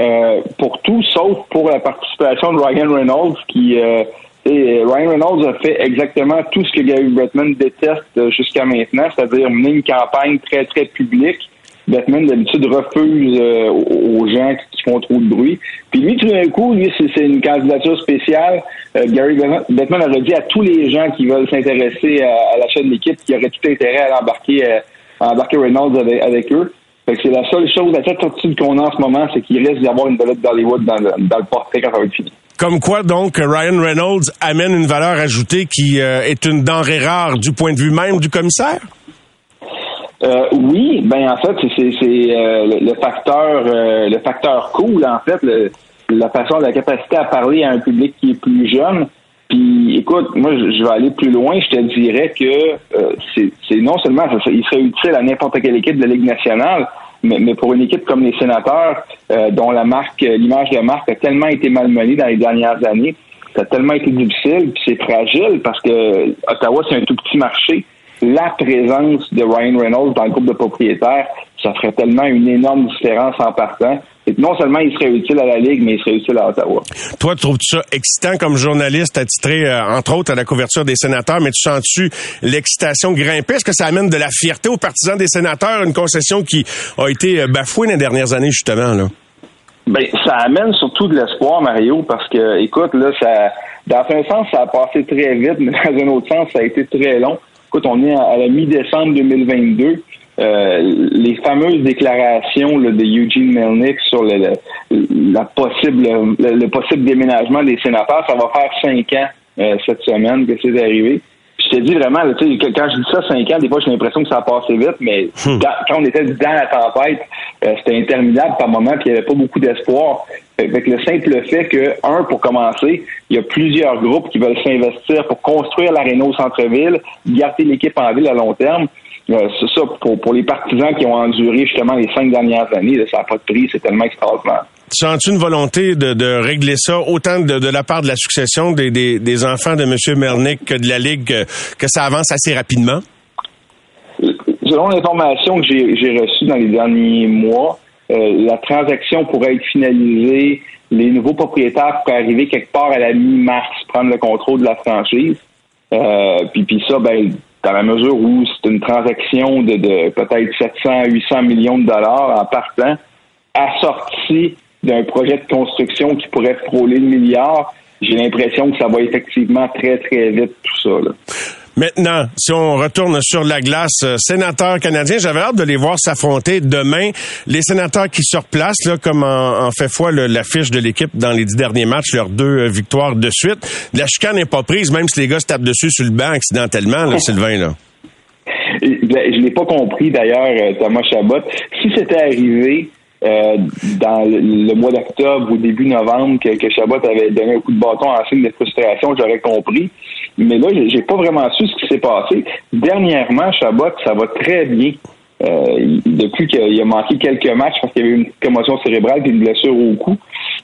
euh, pour tout sauf pour la participation de Ryan Reynolds qui euh, Ryan Reynolds a fait exactement tout ce que Gary Bettman déteste euh, jusqu'à maintenant, c'est-à-dire mener une campagne très très publique. Bettman d'habitude refuse aux gens qui font trop de bruit. Puis lui, tout d'un coup, lui, c'est une candidature spéciale. Gary Bettman aurait dit à tous les gens qui veulent s'intéresser à, l'achat de l'équipe qu'il aurait tout intérêt à l'embarquer embarquer Reynolds avec eux. Fait que c'est la seule chose, la seule certitude qu'on a en ce moment, c'est qu'il risque d'y avoir une vedette d'Hollywood dans le, dans le portrait quand ça va être fini. Comme quoi, donc, Ryan Reynolds amène une valeur ajoutée qui euh, est une denrée rare du point de vue même du commissaire? Euh, oui, ben en fait, c'est euh, le, facteur le facteur cool, en fait, le, la façon, la capacité à parler à un public qui est plus jeune. Puis, écoute, moi, je vais aller plus loin. Je te dirais que euh, c'est non seulement, il serait utile à n'importe quelle équipe de la Ligue nationale, mais, mais pour une équipe comme les sénateurs, euh, dont la marque, l'image de marque a tellement été malmenée dans les dernières années, ça a tellement été difficile, puis c'est fragile parce que Ottawa, c'est un tout petit marché. La présence de Ryan Reynolds dans le groupe de propriétaires, ça ferait tellement une énorme différence en partant non seulement il serait utile à la Ligue, mais il serait utile à Ottawa. Toi, tu trouves ça excitant comme journaliste attitré, euh, entre autres, à la couverture des sénateurs, mais tu sens-tu l'excitation grimper? Est-ce que ça amène de la fierté aux partisans des sénateurs, une concession qui a été euh, bafouée dans les dernières années, justement, là? Ben, ça amène surtout de l'espoir, Mario, parce que, écoute, là, ça, dans un sens, ça a passé très vite, mais dans un autre sens, ça a été très long. Écoute, on est à la mi-décembre 2022. Euh, les fameuses déclarations de Eugene Melnick sur le, la possible, le, possible déménagement des sénateurs, ça va faire cinq ans euh, cette semaine que c'est arrivé. je te dis vraiment, quand je dis ça cinq ans, des fois j'ai l'impression que ça a passé vite, mais hmm. quand on était dans la tempête, euh, c'était interminable par moment, puis il n'y avait pas beaucoup d'espoir. Avec le simple fait que, un, pour commencer, il y a plusieurs groupes qui veulent s'investir pour construire l'aréna au centre-ville, garder l'équipe en ville à long terme. C'est ça, pour, les partisans qui ont enduré justement les cinq dernières années, ça n'a pas de prix, c'est tellement extraordinaire. Sens-tu une volonté de, régler ça autant de, la part de la succession des, enfants de M. Mernick que de la Ligue, que, ça avance assez rapidement? Selon l'information que j'ai reçue dans les derniers mois, euh, la transaction pourrait être finalisée, les nouveaux propriétaires pourraient arriver quelque part à la mi-mars, prendre le contrôle de la franchise. Euh, puis, puis ça, ben, dans la mesure où c'est une transaction de, de peut-être 700 800 millions de dollars en partant, assorti d'un projet de construction qui pourrait frôler le milliard, j'ai l'impression que ça va effectivement très, très vite tout ça. Là. Maintenant, si on retourne sur la glace, euh, sénateurs canadiens, j'avais hâte de les voir s'affronter demain. Les sénateurs qui se replacent, comme en, fait foi l'affiche de l'équipe dans les dix derniers matchs, leurs deux euh, victoires de suite. La chicane n'est pas prise, même si les gars se tapent dessus sur le banc accidentellement, Sylvain. Là. Je l'ai pas compris d'ailleurs, euh, Thomas Chabot. Si c'était arrivé euh, dans le, mois d'octobre ou début novembre que, que, Chabot avait donné un coup de bâton en signe de frustration, j'aurais compris. Mais là, j'ai pas vraiment su ce qui s'est passé. Dernièrement, Chabot, ça va très bien. Euh, depuis qu'il a manqué quelques matchs parce qu'il y avait une commotion cérébrale et une blessure au cou,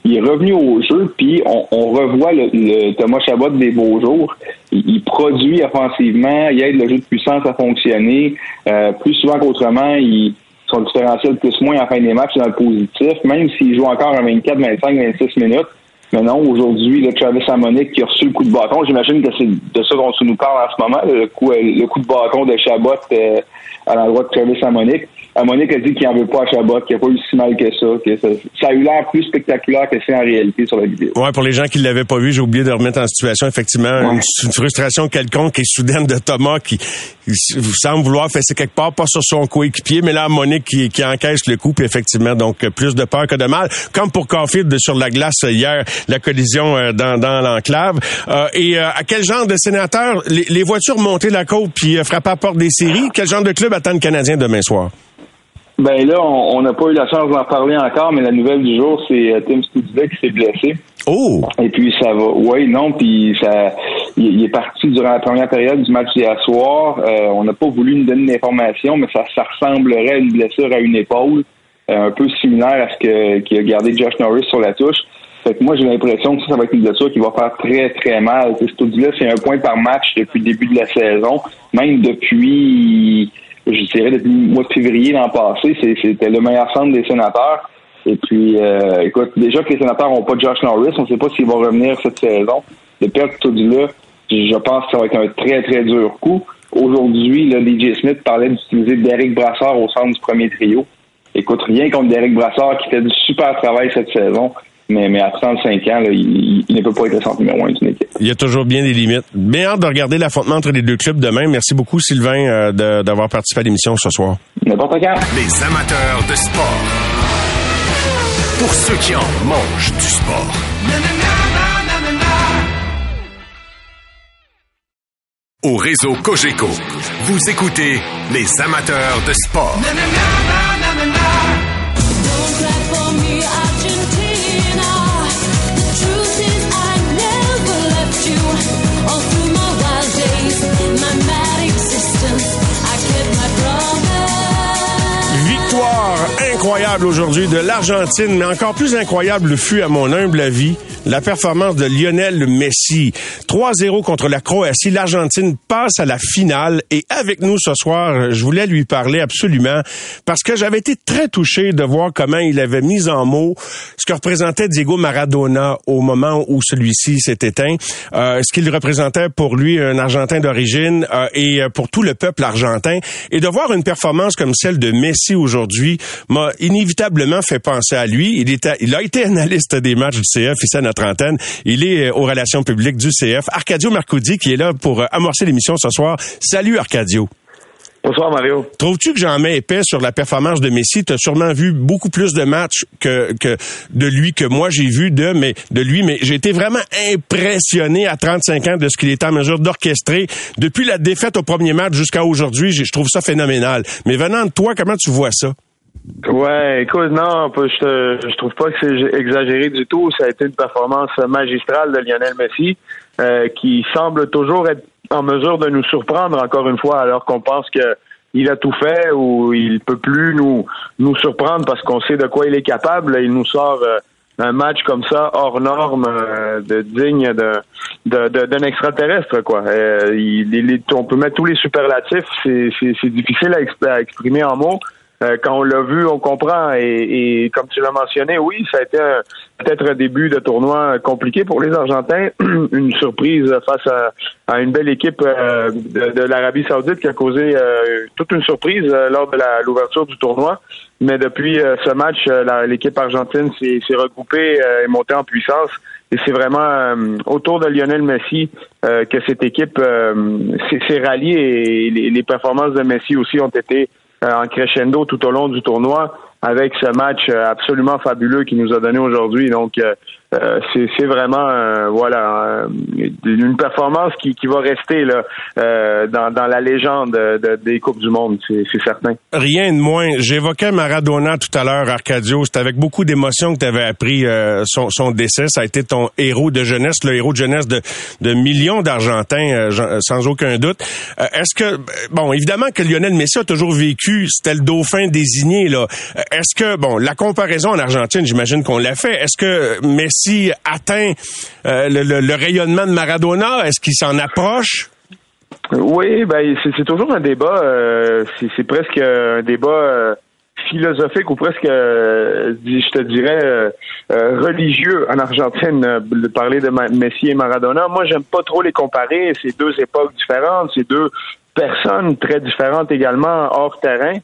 il est revenu au jeu, puis on, revoit le, Thomas Chabot des beaux jours. Il, produit offensivement, il aide le jeu de puissance à fonctionner. Euh, plus souvent qu'autrement, il, son différentiel plus-moins en fin des matchs dans le positif, même s'il joue encore à 24, 25, 26 minutes. Mais non, aujourd'hui, le Travis Amonic qui a reçu le coup de bâton, j'imagine que c'est de ça dont tu nous parles en ce moment, le coup, le coup de bâton de Chabot euh, à l'endroit de Travis Amonic. Monique a dit qu'il n'en veut pas à Chabot, qu'il n'a pas eu si mal que ça, que ça, a eu l'air plus spectaculaire que c'est en réalité sur la vidéo. Ouais, pour les gens qui ne l'avaient pas vu, j'ai oublié de remettre en situation, effectivement, une, frustration quelconque et soudaine de Thomas qui, semble vouloir fesser quelque part, pas sur son coéquipier, mais là, Monique qui, qui encaisse le coup, puis effectivement, donc plus de peur que de mal. Comme pour Caulfield sur la glace hier, la collision euh, dans, dans l'enclave. Euh, et euh, à quel genre de sénateur les, voitures montaient la côte puis frappaient à la porte des séries? Quel genre de club attend le Canadien demain soir? Ben là, on n'a pas eu la chance d'en parler encore, mais la nouvelle du jour, c'est euh, Tim Studzak qui s'est blessé. Oh! Et puis ça va. Oui, non, puis ça il, est parti durant la première période du match d'hier soir. Euh, on n'a pas voulu nous donner d'informations, mais ça, ça ressemblerait à une blessure à une épaule, euh, un peu similaire à ce que qui a gardé Josh Norris sur la touche. Fait que moi, j'ai l'impression que ça, ça va être une blessure qui va faire très, très mal. là c'est un point par match depuis le début de la saison. Même depuis je dirais, depuis le mois de février l'an passé, c'était le meilleur centre des sénateurs. Et puis, euh, écoute, déjà que les sénateurs n'ont pas Josh Norris, on ne sait pas s'il va revenir cette saison. De perdre tout là, je pense que ça va être un très, très dur coup. Aujourd'hui, DJ Smith parlait d'utiliser Derek Brassard au centre du premier trio. Écoute, rien contre Derek Brassard qui fait du super travail cette saison. Mais, mais à 35 ans, là, il, il ne peut pas être le centre numéro un d'une équipe. Il y a toujours bien des limites. Bien hâte de regarder l'affrontement entre les deux clubs demain. Merci beaucoup, Sylvain, euh, de- d'avoir participé à l'émission ce soir. N'importe quand. Les amateurs de sport. Pour ceux qui en mangent du sport. Au réseau Cogeco, vous écoutez les amateurs de sport. Aujourd'hui de l'Argentine, mais encore plus incroyable fut, à mon humble avis, la performance de Lionel Messi. 3-0 contre la Croatie. L'Argentine passe à la finale et avec nous ce soir, je voulais lui parler absolument parce que j'avais été très touché de voir comment il avait mis en mots ce que représentait Diego Maradona au moment où celui-ci s'est éteint, euh, ce qu'il représentait pour lui, un Argentin d'origine, euh, et euh, pour tout le peuple argentin. Et de voir une performance comme celle de Messi aujourd'hui m'a inévitablement fait penser à lui. Il, était, il a été analyste des matchs du CF ici à notre Il est euh, aux relations publiques du CF. Arcadio Marcoudi qui est là pour euh, amorcer l'émission ce soir. Salut Arcadio. Bonsoir, Mario. Trouves-tu que j'en mets épais sur la performance de Messi? Tu as sûrement vu beaucoup plus de matchs que, que de lui que moi j'ai vu de, mais, de lui, mais j'ai été vraiment impressionné à 35 ans de ce qu'il est en mesure d'orchestrer depuis la défaite au premier match jusqu'à aujourd'hui. Je trouve ça phénoménal. Mais venant de toi, comment tu vois ça? Ouais, écoute, non, je, trouve pas que c'est exagéré du tout. Ça a été une performance magistrale de Lionel Messi, euh, qui semble toujours être en mesure de nous surprendre encore une fois, alors qu'on pense que il a tout fait ou il peut plus nous nous surprendre parce qu'on sait de quoi il est capable. Il nous sort euh, un match comme ça hors norme, euh, de digne de de- d'un extraterrestre quoi. Euh, il, on peut mettre tous les superlatifs, c'est difficile à exprimer en mots. Euh, quand on l'a vu, on comprend. Et, et comme tu l'as mentionné, oui, ça a été peut-être un début de tournoi compliqué pour les Argentins. une surprise face à, à une belle équipe euh, de, de l'Arabie Saoudite qui a causé euh, toute une surprise euh, lors de l'ouverture du tournoi. Mais depuis euh, ce match, l'équipe argentine s'est regroupée et montée en puissance. Et c'est vraiment euh, autour de Lionel Messi euh, que cette équipe euh, s'est ralliée et les, les performances de Messi aussi ont été en crescendo tout au long du tournoi avec ce match euh, absolument fabuleux qu'il nous a donné aujourd'hui. Donc, euh, c'est vraiment euh, voilà une performance qui, qui va rester là euh, dans, dans la légende de- des coupes du monde, c'est certain. Rien de moins. J'évoquais Maradona tout à l'heure, Arcadio. C'est avec beaucoup d'émotion que tu avais appris euh, son, son décès. Ça a été ton héros de jeunesse, le héros de jeunesse de, de millions d'Argentins, euh, sans aucun doute. Est-ce que, bon, évidemment que Lionel Messi a toujours vécu, c'était le dauphin désigné, là. Est-ce que, bon, la comparaison en Argentine, j'imagine qu'on l'a fait. Est-ce que Messi atteint euh, le, rayonnement de Maradona? Est-ce qu'il s'en approche? Oui, ben c'est toujours un débat. euh, c'est presque un débat euh, philosophique ou presque, je te dirais, religieux en Argentine. de parler de Messi et Maradona. Moi, j'aime pas trop les comparer. C'est deux époques différentes. C'est deux personnes très différentes également hors terrain.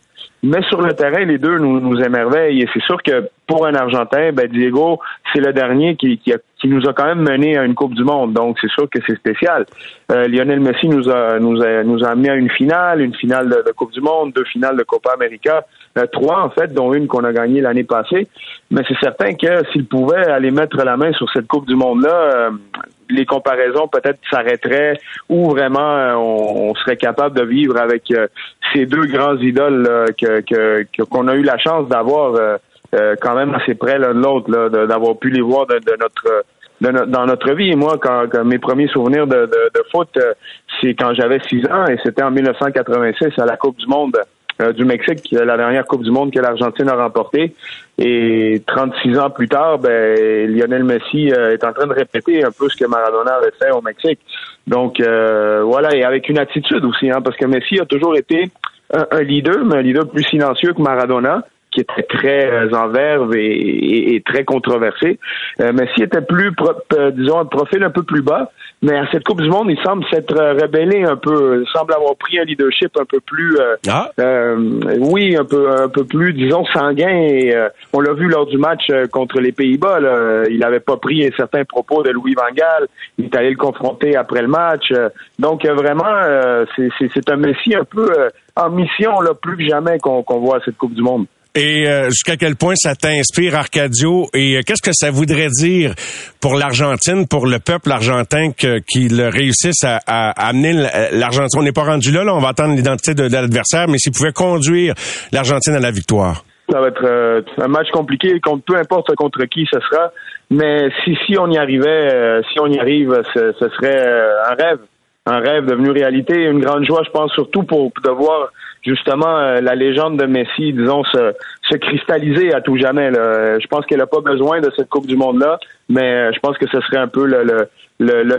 Mais sur le terrain, les deux nous, nous émerveillent. Et c'est sûr que pour un Argentin, ben Diego, c'est le dernier qui, qui, a- qui nous a quand même mené à une Coupe du Monde. Donc c'est sûr que c'est spécial. Euh, Lionel Messi nous a, nous a nous a amené à une finale, une finale de, Coupe du Monde, deux finales de Copa América, euh, trois en fait, dont une qu'on a gagnée l'année passée. Mais c'est certain que s'il pouvait aller mettre la main sur cette Coupe du Monde-là, euh, les comparaisons peut-être s'arrêteraient ou vraiment euh, on, serait capable de vivre avec euh, ces deux grands idoles que que- qu'on a eu la chance d'avoir euh, quand même assez près l'un de l'autre, d'avoir pu les voir de, notre de dans notre vie. Moi, quand, mes premiers souvenirs de, de, foot, c'est quand j'avais 6 ans et c'était en 1986 à la Coupe du Monde du Mexique, la dernière Coupe du Monde que l'Argentine a remportée. Et 36 ans plus tard, ben, Lionel Messi euh, est en train de répéter un peu ce que Maradona avait fait au Mexique. Donc euh, voilà, et avec une attitude aussi, hein, parce que Messi a toujours été un leader, mais un leader plus silencieux que Maradona qui était très euh, en verve et, et, très controversé. Euh, Messi était plus, euh, disons, un profil un peu plus bas, mais à cette Coupe du Monde, il semble s'être rebellé un peu. Il semble avoir pris un leadership un peu plus, ah. oui, un peu, un peu plus, disons, sanguin. Et on l'a vu lors du match contre les Pays-Bas. Il n'avait pas pris certains propos de Louis Van Gaal. Il est allé le confronter après le match. Donc vraiment, c'est un Messi un peu en mission là, plus que jamais qu'on voit à cette Coupe du Monde. Et euh, jusqu'à quel point ça t'inspire, Arcadio? Et euh, qu'est-ce que ça voudrait dire pour l'Argentine, pour le peuple argentin qu'il réussisse à, amener l'Argentine? On n'est pas rendu là, là, on va attendre l'identité de, l'adversaire, mais s'il pouvait conduire l'Argentine à la victoire. Ça va être euh, un match compliqué, peu importe contre qui ce sera. Mais si, si on y arrivait, si on y arrive, ce, ce serait un rêve. Un rêve devenu réalité. Une grande joie, je pense, surtout pour de voir justement euh, la légende de Messi, disons, se, se cristalliser à tout jamais. Là. Je pense qu'elle n'a pas besoin de cette Coupe du Monde-là, mais euh, je pense que ce serait un peu le,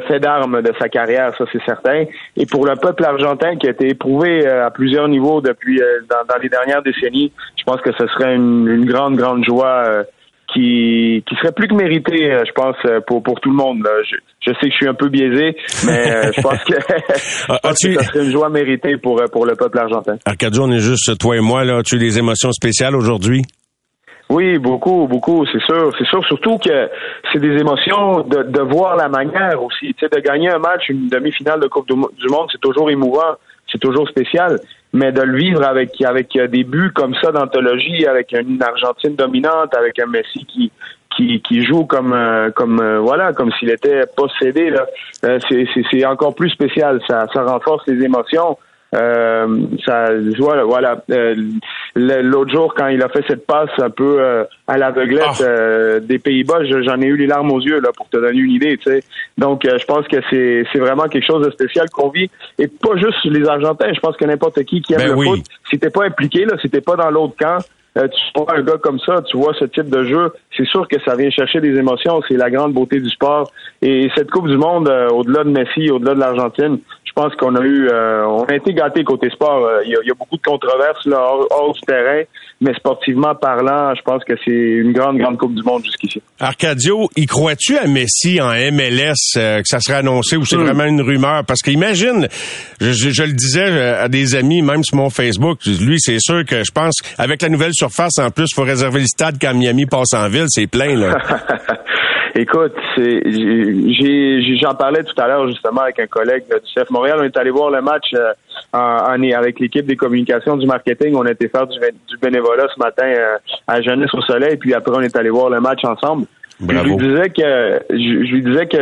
fait d'armes de sa carrière, ça c'est certain. Et pour le peuple argentin qui a été éprouvé euh, à plusieurs niveaux depuis dans, les dernières décennies, je pense que ce serait une grande, grande joie qui, qui serait plus que mérité, euh, je pense, euh, pour, pour tout le monde. Je, je sais que je suis un peu biaisé, mais euh, je pense que, ça serait une joie méritée pour, pour le peuple argentin. Arcadio, on est juste toi et moi. Là. As-tu des émotions spéciales aujourd'hui? Oui, beaucoup, beaucoup, c'est sûr, c'est sûr. Surtout que c'est des émotions de, de voir la manière aussi. Tu sais, de gagner un match, une demi-finale de Coupe du Monde, c'est toujours émouvant, c'est toujours spécial mais de le vivre avec avec des buts comme ça d'anthologie, avec une Argentine dominante, avec un Messi qui qui, qui joue comme euh, comme euh, voilà comme s'il était possédé là, euh, c'est c'est encore plus spécial. Ça ça renforce les émotions. Euh, ça, voilà. voilà. Euh, L'autre jour, quand il a fait cette passe un peu euh, à l'aveuglette euh, des Pays-Bas, j'en ai eu les larmes aux yeux là pour te donner une idée. Tu sais. Donc, je pense que c'est c'est vraiment quelque chose de spécial qu'on vit et pas juste les Argentins. Je pense que n'importe qui qui aime ben le foot, si t'es pas impliqué là, si t'es pas dans l'autre camp, euh, tu vois un gars comme ça, tu vois ce type de jeu, c'est sûr que ça vient chercher des émotions. C'est la grande beauté du sport. Et cette Coupe du Monde, euh, au-delà de Messi, au-delà de l'Argentine, pense qu'on a eu, euh, on a été gâtés côté sport. Il y, a, beaucoup de controverses là, hors, du terrain, mais sportivement parlant, je pense que c'est une grande, grande Coupe du Monde jusqu'ici. Arcadio, y crois-tu à Messi en MLS que ça serait annoncé ou c'est vraiment une rumeur? Parce qu'imagine, je, je, le disais à des amis, même sur mon Facebook, lui, c'est sûr que je pense, avec la nouvelle surface en plus, faut réserver le stade quand Miami passe en ville, c'est plein, là. Écoute, j'en parlais tout à l'heure justement avec un collègue du CF Montréal. On est allé voir le match euh, en, avec l'équipe des communications du marketing. On a été faire du, bénévolat ce matin euh, à Jeunesse au Soleil, puis après on est allé voir le match ensemble. Je lui disais que je, lui disais que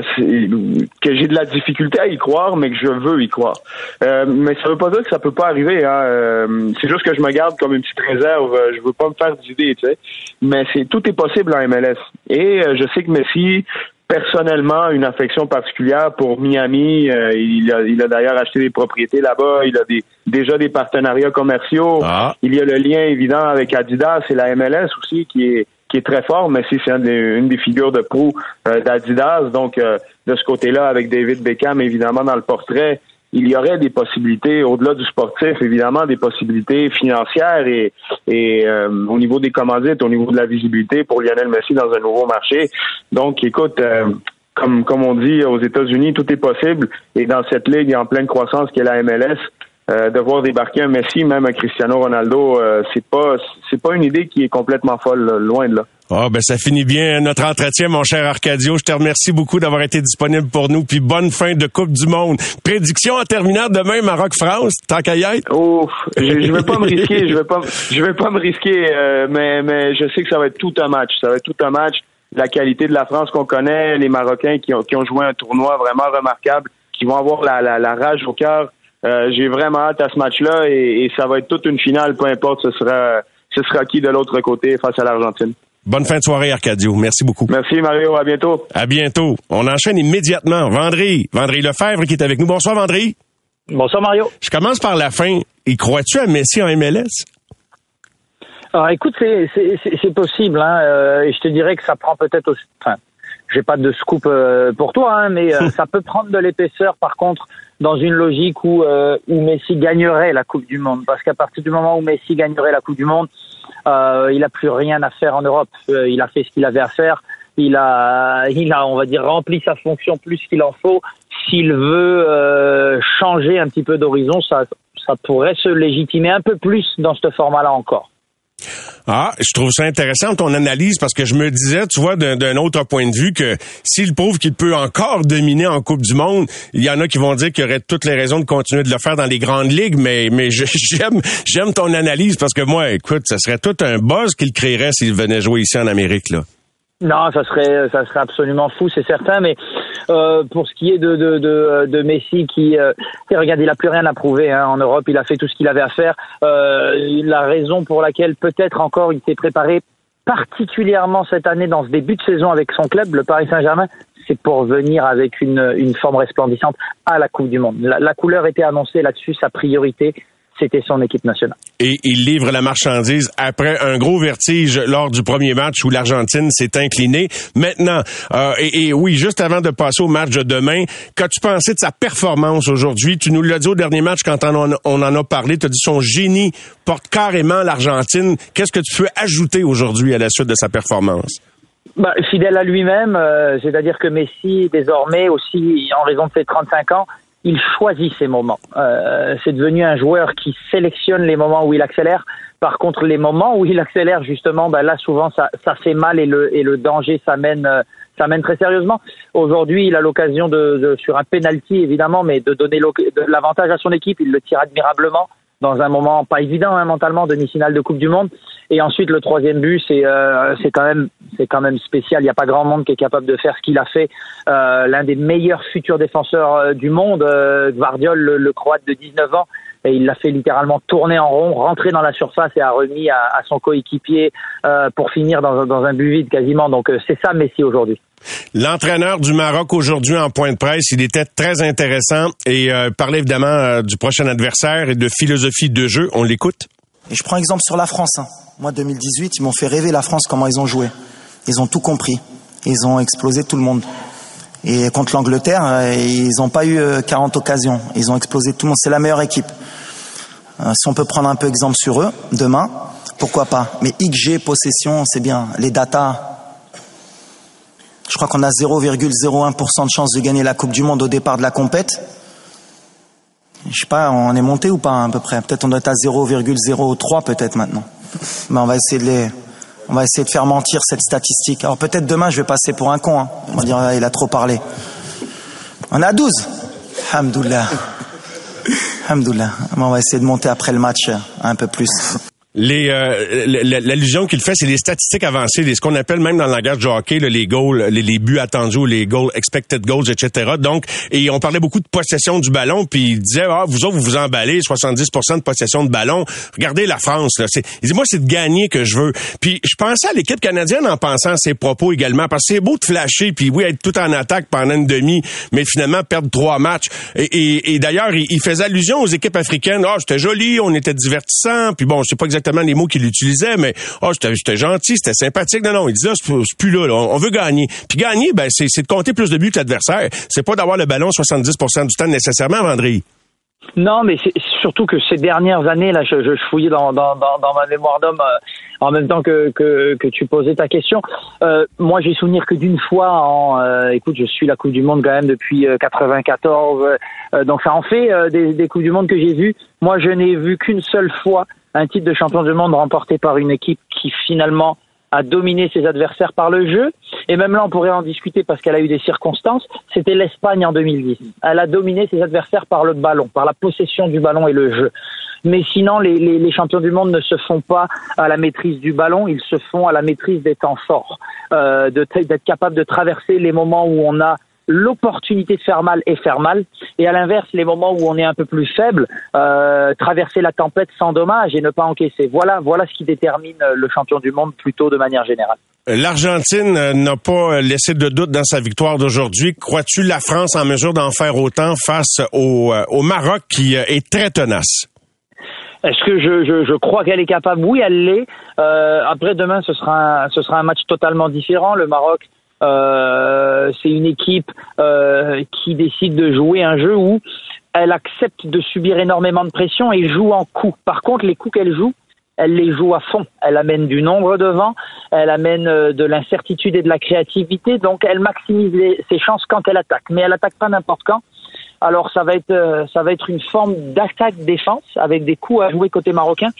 que j'ai de la difficulté à y croire, mais que je veux y croire. Euh, mais ça veut pas dire que ça peut pas arriver. Hein. Euh, c'est juste que je me garde comme une petite réserve. Je veux pas me faire d'idées, tu sais. Mais c'est tout est possible en MLS. Et euh, je sais que Messi personnellement une affection particulière pour Miami. il a, il a d'ailleurs acheté des propriétés là-bas. Il a des, déjà des partenariats commerciaux. Ah. Il y a le lien évident avec Adidas et la MLS aussi qui est qui est très fort, mais c'est une, des figures de proue euh, d'Adidas. Donc, euh, de ce côté-là, avec David Beckham, évidemment, dans le portrait, il y aurait des possibilités, au-delà du sportif, évidemment, des possibilités financières et, et euh, au niveau des commandites, au niveau de la visibilité pour Lionel Messi dans un nouveau marché. Donc, écoute, comme, comme on dit aux États-Unis, tout est possible. Et dans cette ligue en pleine croissance qui est la MLS, euh, de voir débarquer un Messi, même un Cristiano Ronaldo, euh, c'est pas c'est pas une idée qui est complètement folle, loin de là. Ah ben ça finit bien notre entretien, mon cher Arcadio. Je te remercie beaucoup d'avoir été disponible pour nous. Puis bonne fin de Coupe du Monde. Prédiction en terminant demain Maroc-France, tant qu'à y être. Oh, je, je vais pas me risquer, je vais pas, je vais pas me risquer, euh, mais mais je sais que ça va être tout un match. Ça va être tout un match. La qualité de la France qu'on connaît, les Marocains qui ont, qui ont joué un tournoi vraiment remarquable, qui vont avoir la, la, la rage au cœur euh, j'ai vraiment hâte à ce match-là et, ça va être toute une finale, peu importe ce sera ce sera qui de l'autre côté face à l'Argentine. Bonne fin de soirée, Arcadio. Merci beaucoup. Merci, Mario. À bientôt. À bientôt. On enchaîne immédiatement. Vendry. Vendry Lefebvre qui est avec nous. Bonsoir, Vendry. Bonsoir, Mario. Je commence par la fin. Y crois-tu à Messi en MLS? Alors, écoute, c'est possible. Hein, euh, et je te dirais que ça prend peut-être aussi... Enfin, j'ai pas de scoop euh, pour toi, hein, mais ça peut prendre de l'épaisseur, par contre, dans une logique où, euh, où Messi gagnerait la Coupe du Monde. Parce qu'à partir du moment où Messi gagnerait la Coupe du Monde, Euh, il a plus rien à faire en Europe. Euh, il a fait ce qu'il avait à faire. Il a, il a, on va dire, rempli sa fonction plus qu'il en faut. S'il veut changer un petit peu d'horizon, ça, ça pourrait se légitimer un peu plus dans ce format-là encore. Ah, je trouve ça intéressant ton analyse parce que je me disais, tu vois, d'un autre point de vue que s'il prouve qu'il peut encore dominer en Coupe du Monde, il y en a qui vont dire qu'il y aurait toutes les raisons de continuer de le faire dans les grandes ligues, mais mais j'aime ton analyse parce que moi, écoute, ça serait tout un buzz qu'il créerait s'il venait jouer ici en Amérique là. Non, ça serait ça serait absolument fou, c'est certain. Mais euh, pour ce qui est de de, de, de Messi, qui euh, regarde, il a plus rien à prouver hein, en Europe. Il a fait tout ce qu'il avait à faire. Euh, la raison pour laquelle peut-être encore il s'est préparé particulièrement cette année dans ce début de saison avec son club, le Paris Saint-Germain, c'est pour venir avec une, une forme resplendissante à la Coupe du Monde. La couleur était annoncée là-dessus, sa priorité, c'était son équipe nationale. Et il livre la marchandise après un gros vertige lors du premier match où l'Argentine s'est inclinée. Maintenant, euh, et, oui, juste avant de passer au match de demain, qu'as-tu pensé de sa performance aujourd'hui? Tu nous l'as dit au dernier match quand on en, a parlé, tu as dit son génie porte carrément l'Argentine. Qu'est-ce que tu peux ajouter aujourd'hui à la suite de sa performance? Bah, fidèle à lui-même, euh, c'est-à-dire que Messi, désormais aussi, en raison de ses 35 ans, il choisit ses moments. Euh, c'est devenu un joueur qui sélectionne les moments où il accélère. Par contre, les moments où il accélère, justement, ben là, souvent, ça, ça fait mal et le, et le danger s'amène, ça mène très sérieusement. Aujourd'hui, il a l'occasion de, de, sur un penalty, évidemment, mais de donner l'avantage à son équipe. Il le tire admirablement dans un moment pas évident hein, mentalement demi-finale de Coupe du Monde. Et ensuite le troisième but, c'est euh, c'est quand même c'est quand même spécial. Il n'y a pas grand monde qui est capable de faire ce qu'il a fait. Euh, L'un des meilleurs futurs défenseurs euh, du monde, euh, le, le, Croate de 19 ans, et il l'a fait littéralement tourner en rond, rentrer dans la surface et a remis à, à son coéquipier euh, pour finir dans, dans, un but vide quasiment. Donc c'est ça Messi aujourd'hui. L'entraîneur du Maroc aujourd'hui en point de presse, il était très intéressant et euh, parlait évidemment euh, du prochain adversaire et de philosophie de jeu. On l'écoute. Et je prends exemple sur la France. Hein. Moi, 2018, ils m'ont fait rêver la France comment ils ont joué. Ils ont tout compris. Ils ont explosé tout le monde. Et contre l'Angleterre, euh, ils n'ont pas eu 40 occasions. Ils ont explosé tout le monde. C'est la meilleure équipe. Si on peut prendre un peu exemple sur eux, demain, pourquoi pas. Mais XG, possession, c'est bien. Les datas, je crois qu'on a 0,01% de chance de gagner la Coupe du Monde au départ de la compète. Je sais pas, on est monté ou pas à peu près? Peut-être on doit être à 0,03 peut-être maintenant. Mais on va essayer de les, on va essayer de faire mentir cette statistique. Alors peut-être demain je vais passer pour un con. Hein. On va dire ah, il a trop parlé. On a 12. Hamdoullah. Hamdoullah. On va essayer de monter après le match un peu plus les euh, l'allusion qu'il fait, c'est les statistiques avancées, les, ce qu'on appelle même dans le langage du hockey, les goals, les, les, buts attendus, les goals, expected goals, etc. Donc, et on parlait beaucoup de possession du ballon, puis il disait, ah, vous autres, vous vous emballez, 70% de possession de ballon. Regardez la France, là. il dit, moi, c'est de gagner que je veux. Puis je pensais à l'équipe canadienne en pensant à ses propos également, parce que c'est beau de flasher, puis oui, être tout en attaque pendant une demi, mais finalement perdre trois matchs. Et, et, d'ailleurs, il, faisait allusion aux équipes africaines. Ah, c'était joli, on était divertissant, puis bon, je pas exactement exactement les mots qu'il utilisait, mais oh, j'étais gentil, c'était sympathique. Non, non, il disait, c'est plus là, on veut gagner. Puis gagner, ben, c'est de compter plus de buts que l'adversaire. C'est pas d'avoir le ballon 70 du temps nécessairement, Vendry. Non, mais c'est surtout que ces dernières années, là, je, fouillais dans, dans, dans, ma mémoire d'homme euh, en même temps que, que, que, tu posais ta question. Euh, moi, j'ai souvenir que d'une fois, euh, écoute, je suis la Coupe du Monde quand même depuis 94, donc ça en fait des, des Coupes du Monde que j'ai vues. Moi, je n'ai vu qu'une seule fois un titre de champion du monde remporté par une équipe qui finalement a dominé ses adversaires par le jeu. Et même là, on pourrait en discuter parce qu'elle a eu des circonstances. C'était l'Espagne en 2010. Elle a dominé ses adversaires par le ballon, par la possession du ballon et le jeu. Mais sinon, les, les, les champions du monde ne se font pas à la maîtrise du ballon, ils se font à la maîtrise des temps forts, euh, d'être capable de traverser les moments où on a l'opportunité de faire mal et faire mal. Et à l'inverse, les moments où on est un peu plus faible, euh, traverser la tempête sans dommage et ne pas encaisser. Voilà, voilà ce qui détermine le champion du monde plutôt de manière générale. L'Argentine n'a pas laissé de doute dans sa victoire d'aujourd'hui. Crois-tu la France en mesure d'en faire autant face au, euh, au Maroc qui euh, est très tenace? Est-ce que je, je, je crois qu'elle est capable? Oui, elle l'est. Euh, après demain, ce sera un, ce sera un match totalement différent. Le Maroc euh, c'est une équipe euh, qui décide de jouer un jeu où elle accepte de subir énormément de pression et joue en coups. Par contre, les coups qu'elle joue, elle les joue à fond. Elle amène du nombre devant, elle amène euh, de l'incertitude et de la créativité, donc elle maximise ses chances quand elle attaque. Mais elle attaque pas n'importe quand. Alors ça va être euh, ça va être une forme d'attaque défense avec des coups à jouer côté marocain.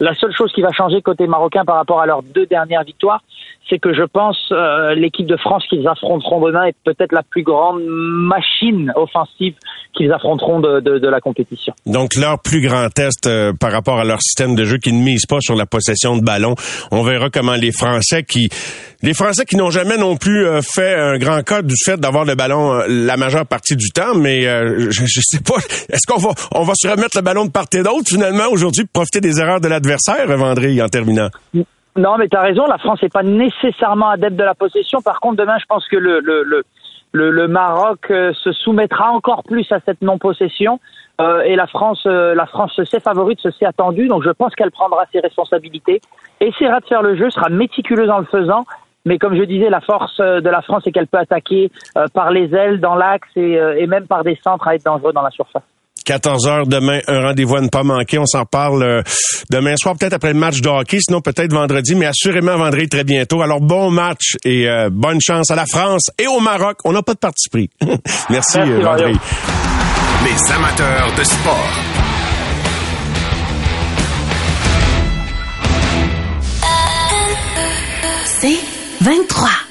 La seule chose qui va changer côté marocain par rapport à leurs deux dernières victoires, c'est que je pense euh, l'équipe de France qu'ils affronteront demain est peut-être la plus grande machine offensive qu'ils affronteront de, de, de, la compétition. Donc leur plus grand test euh, par rapport à leur système de jeu qui ne mise pas sur la possession de ballon. On verra comment les Français qui les Français qui n'ont jamais non plus euh, fait un grand cas du fait d'avoir le ballon la majeure partie du temps, mais je, je sais pas, est-ce qu'on va on va se remettre le ballon de part et d'autre finalement aujourd'hui pour profiter des erreurs de l'adversaire, Vendry, en terminant? Non, mais tu as raison, la France n'est pas nécessairement adepte de la possession. Par contre, demain, je pense que le, le, le, le, Maroc euh, se soumettra encore plus à cette non-possession. Euh, et la France, euh, la France se sait favorite, se sait attendue. Donc, je pense qu'elle prendra ses responsabilités, essaiera de faire le jeu, sera méticuleuse en le faisant. Mais comme je disais, la force de la France, c'est qu'elle peut attaquer par les ailes, dans l'axe et, et même par des centres à être dangereux dans la surface. 14 heures demain, un rendez-vous à ne pas manquer. On s'en parle euh, demain soir, peut-être après le match de hockey, sinon peut-être vendredi, mais assurément vendredi très bientôt. Alors bon match et euh, bonne chance à la France et au Maroc. On n'a pas de parti pris. Merci, Merci vendredi. Les amateurs de sport. C'est 23.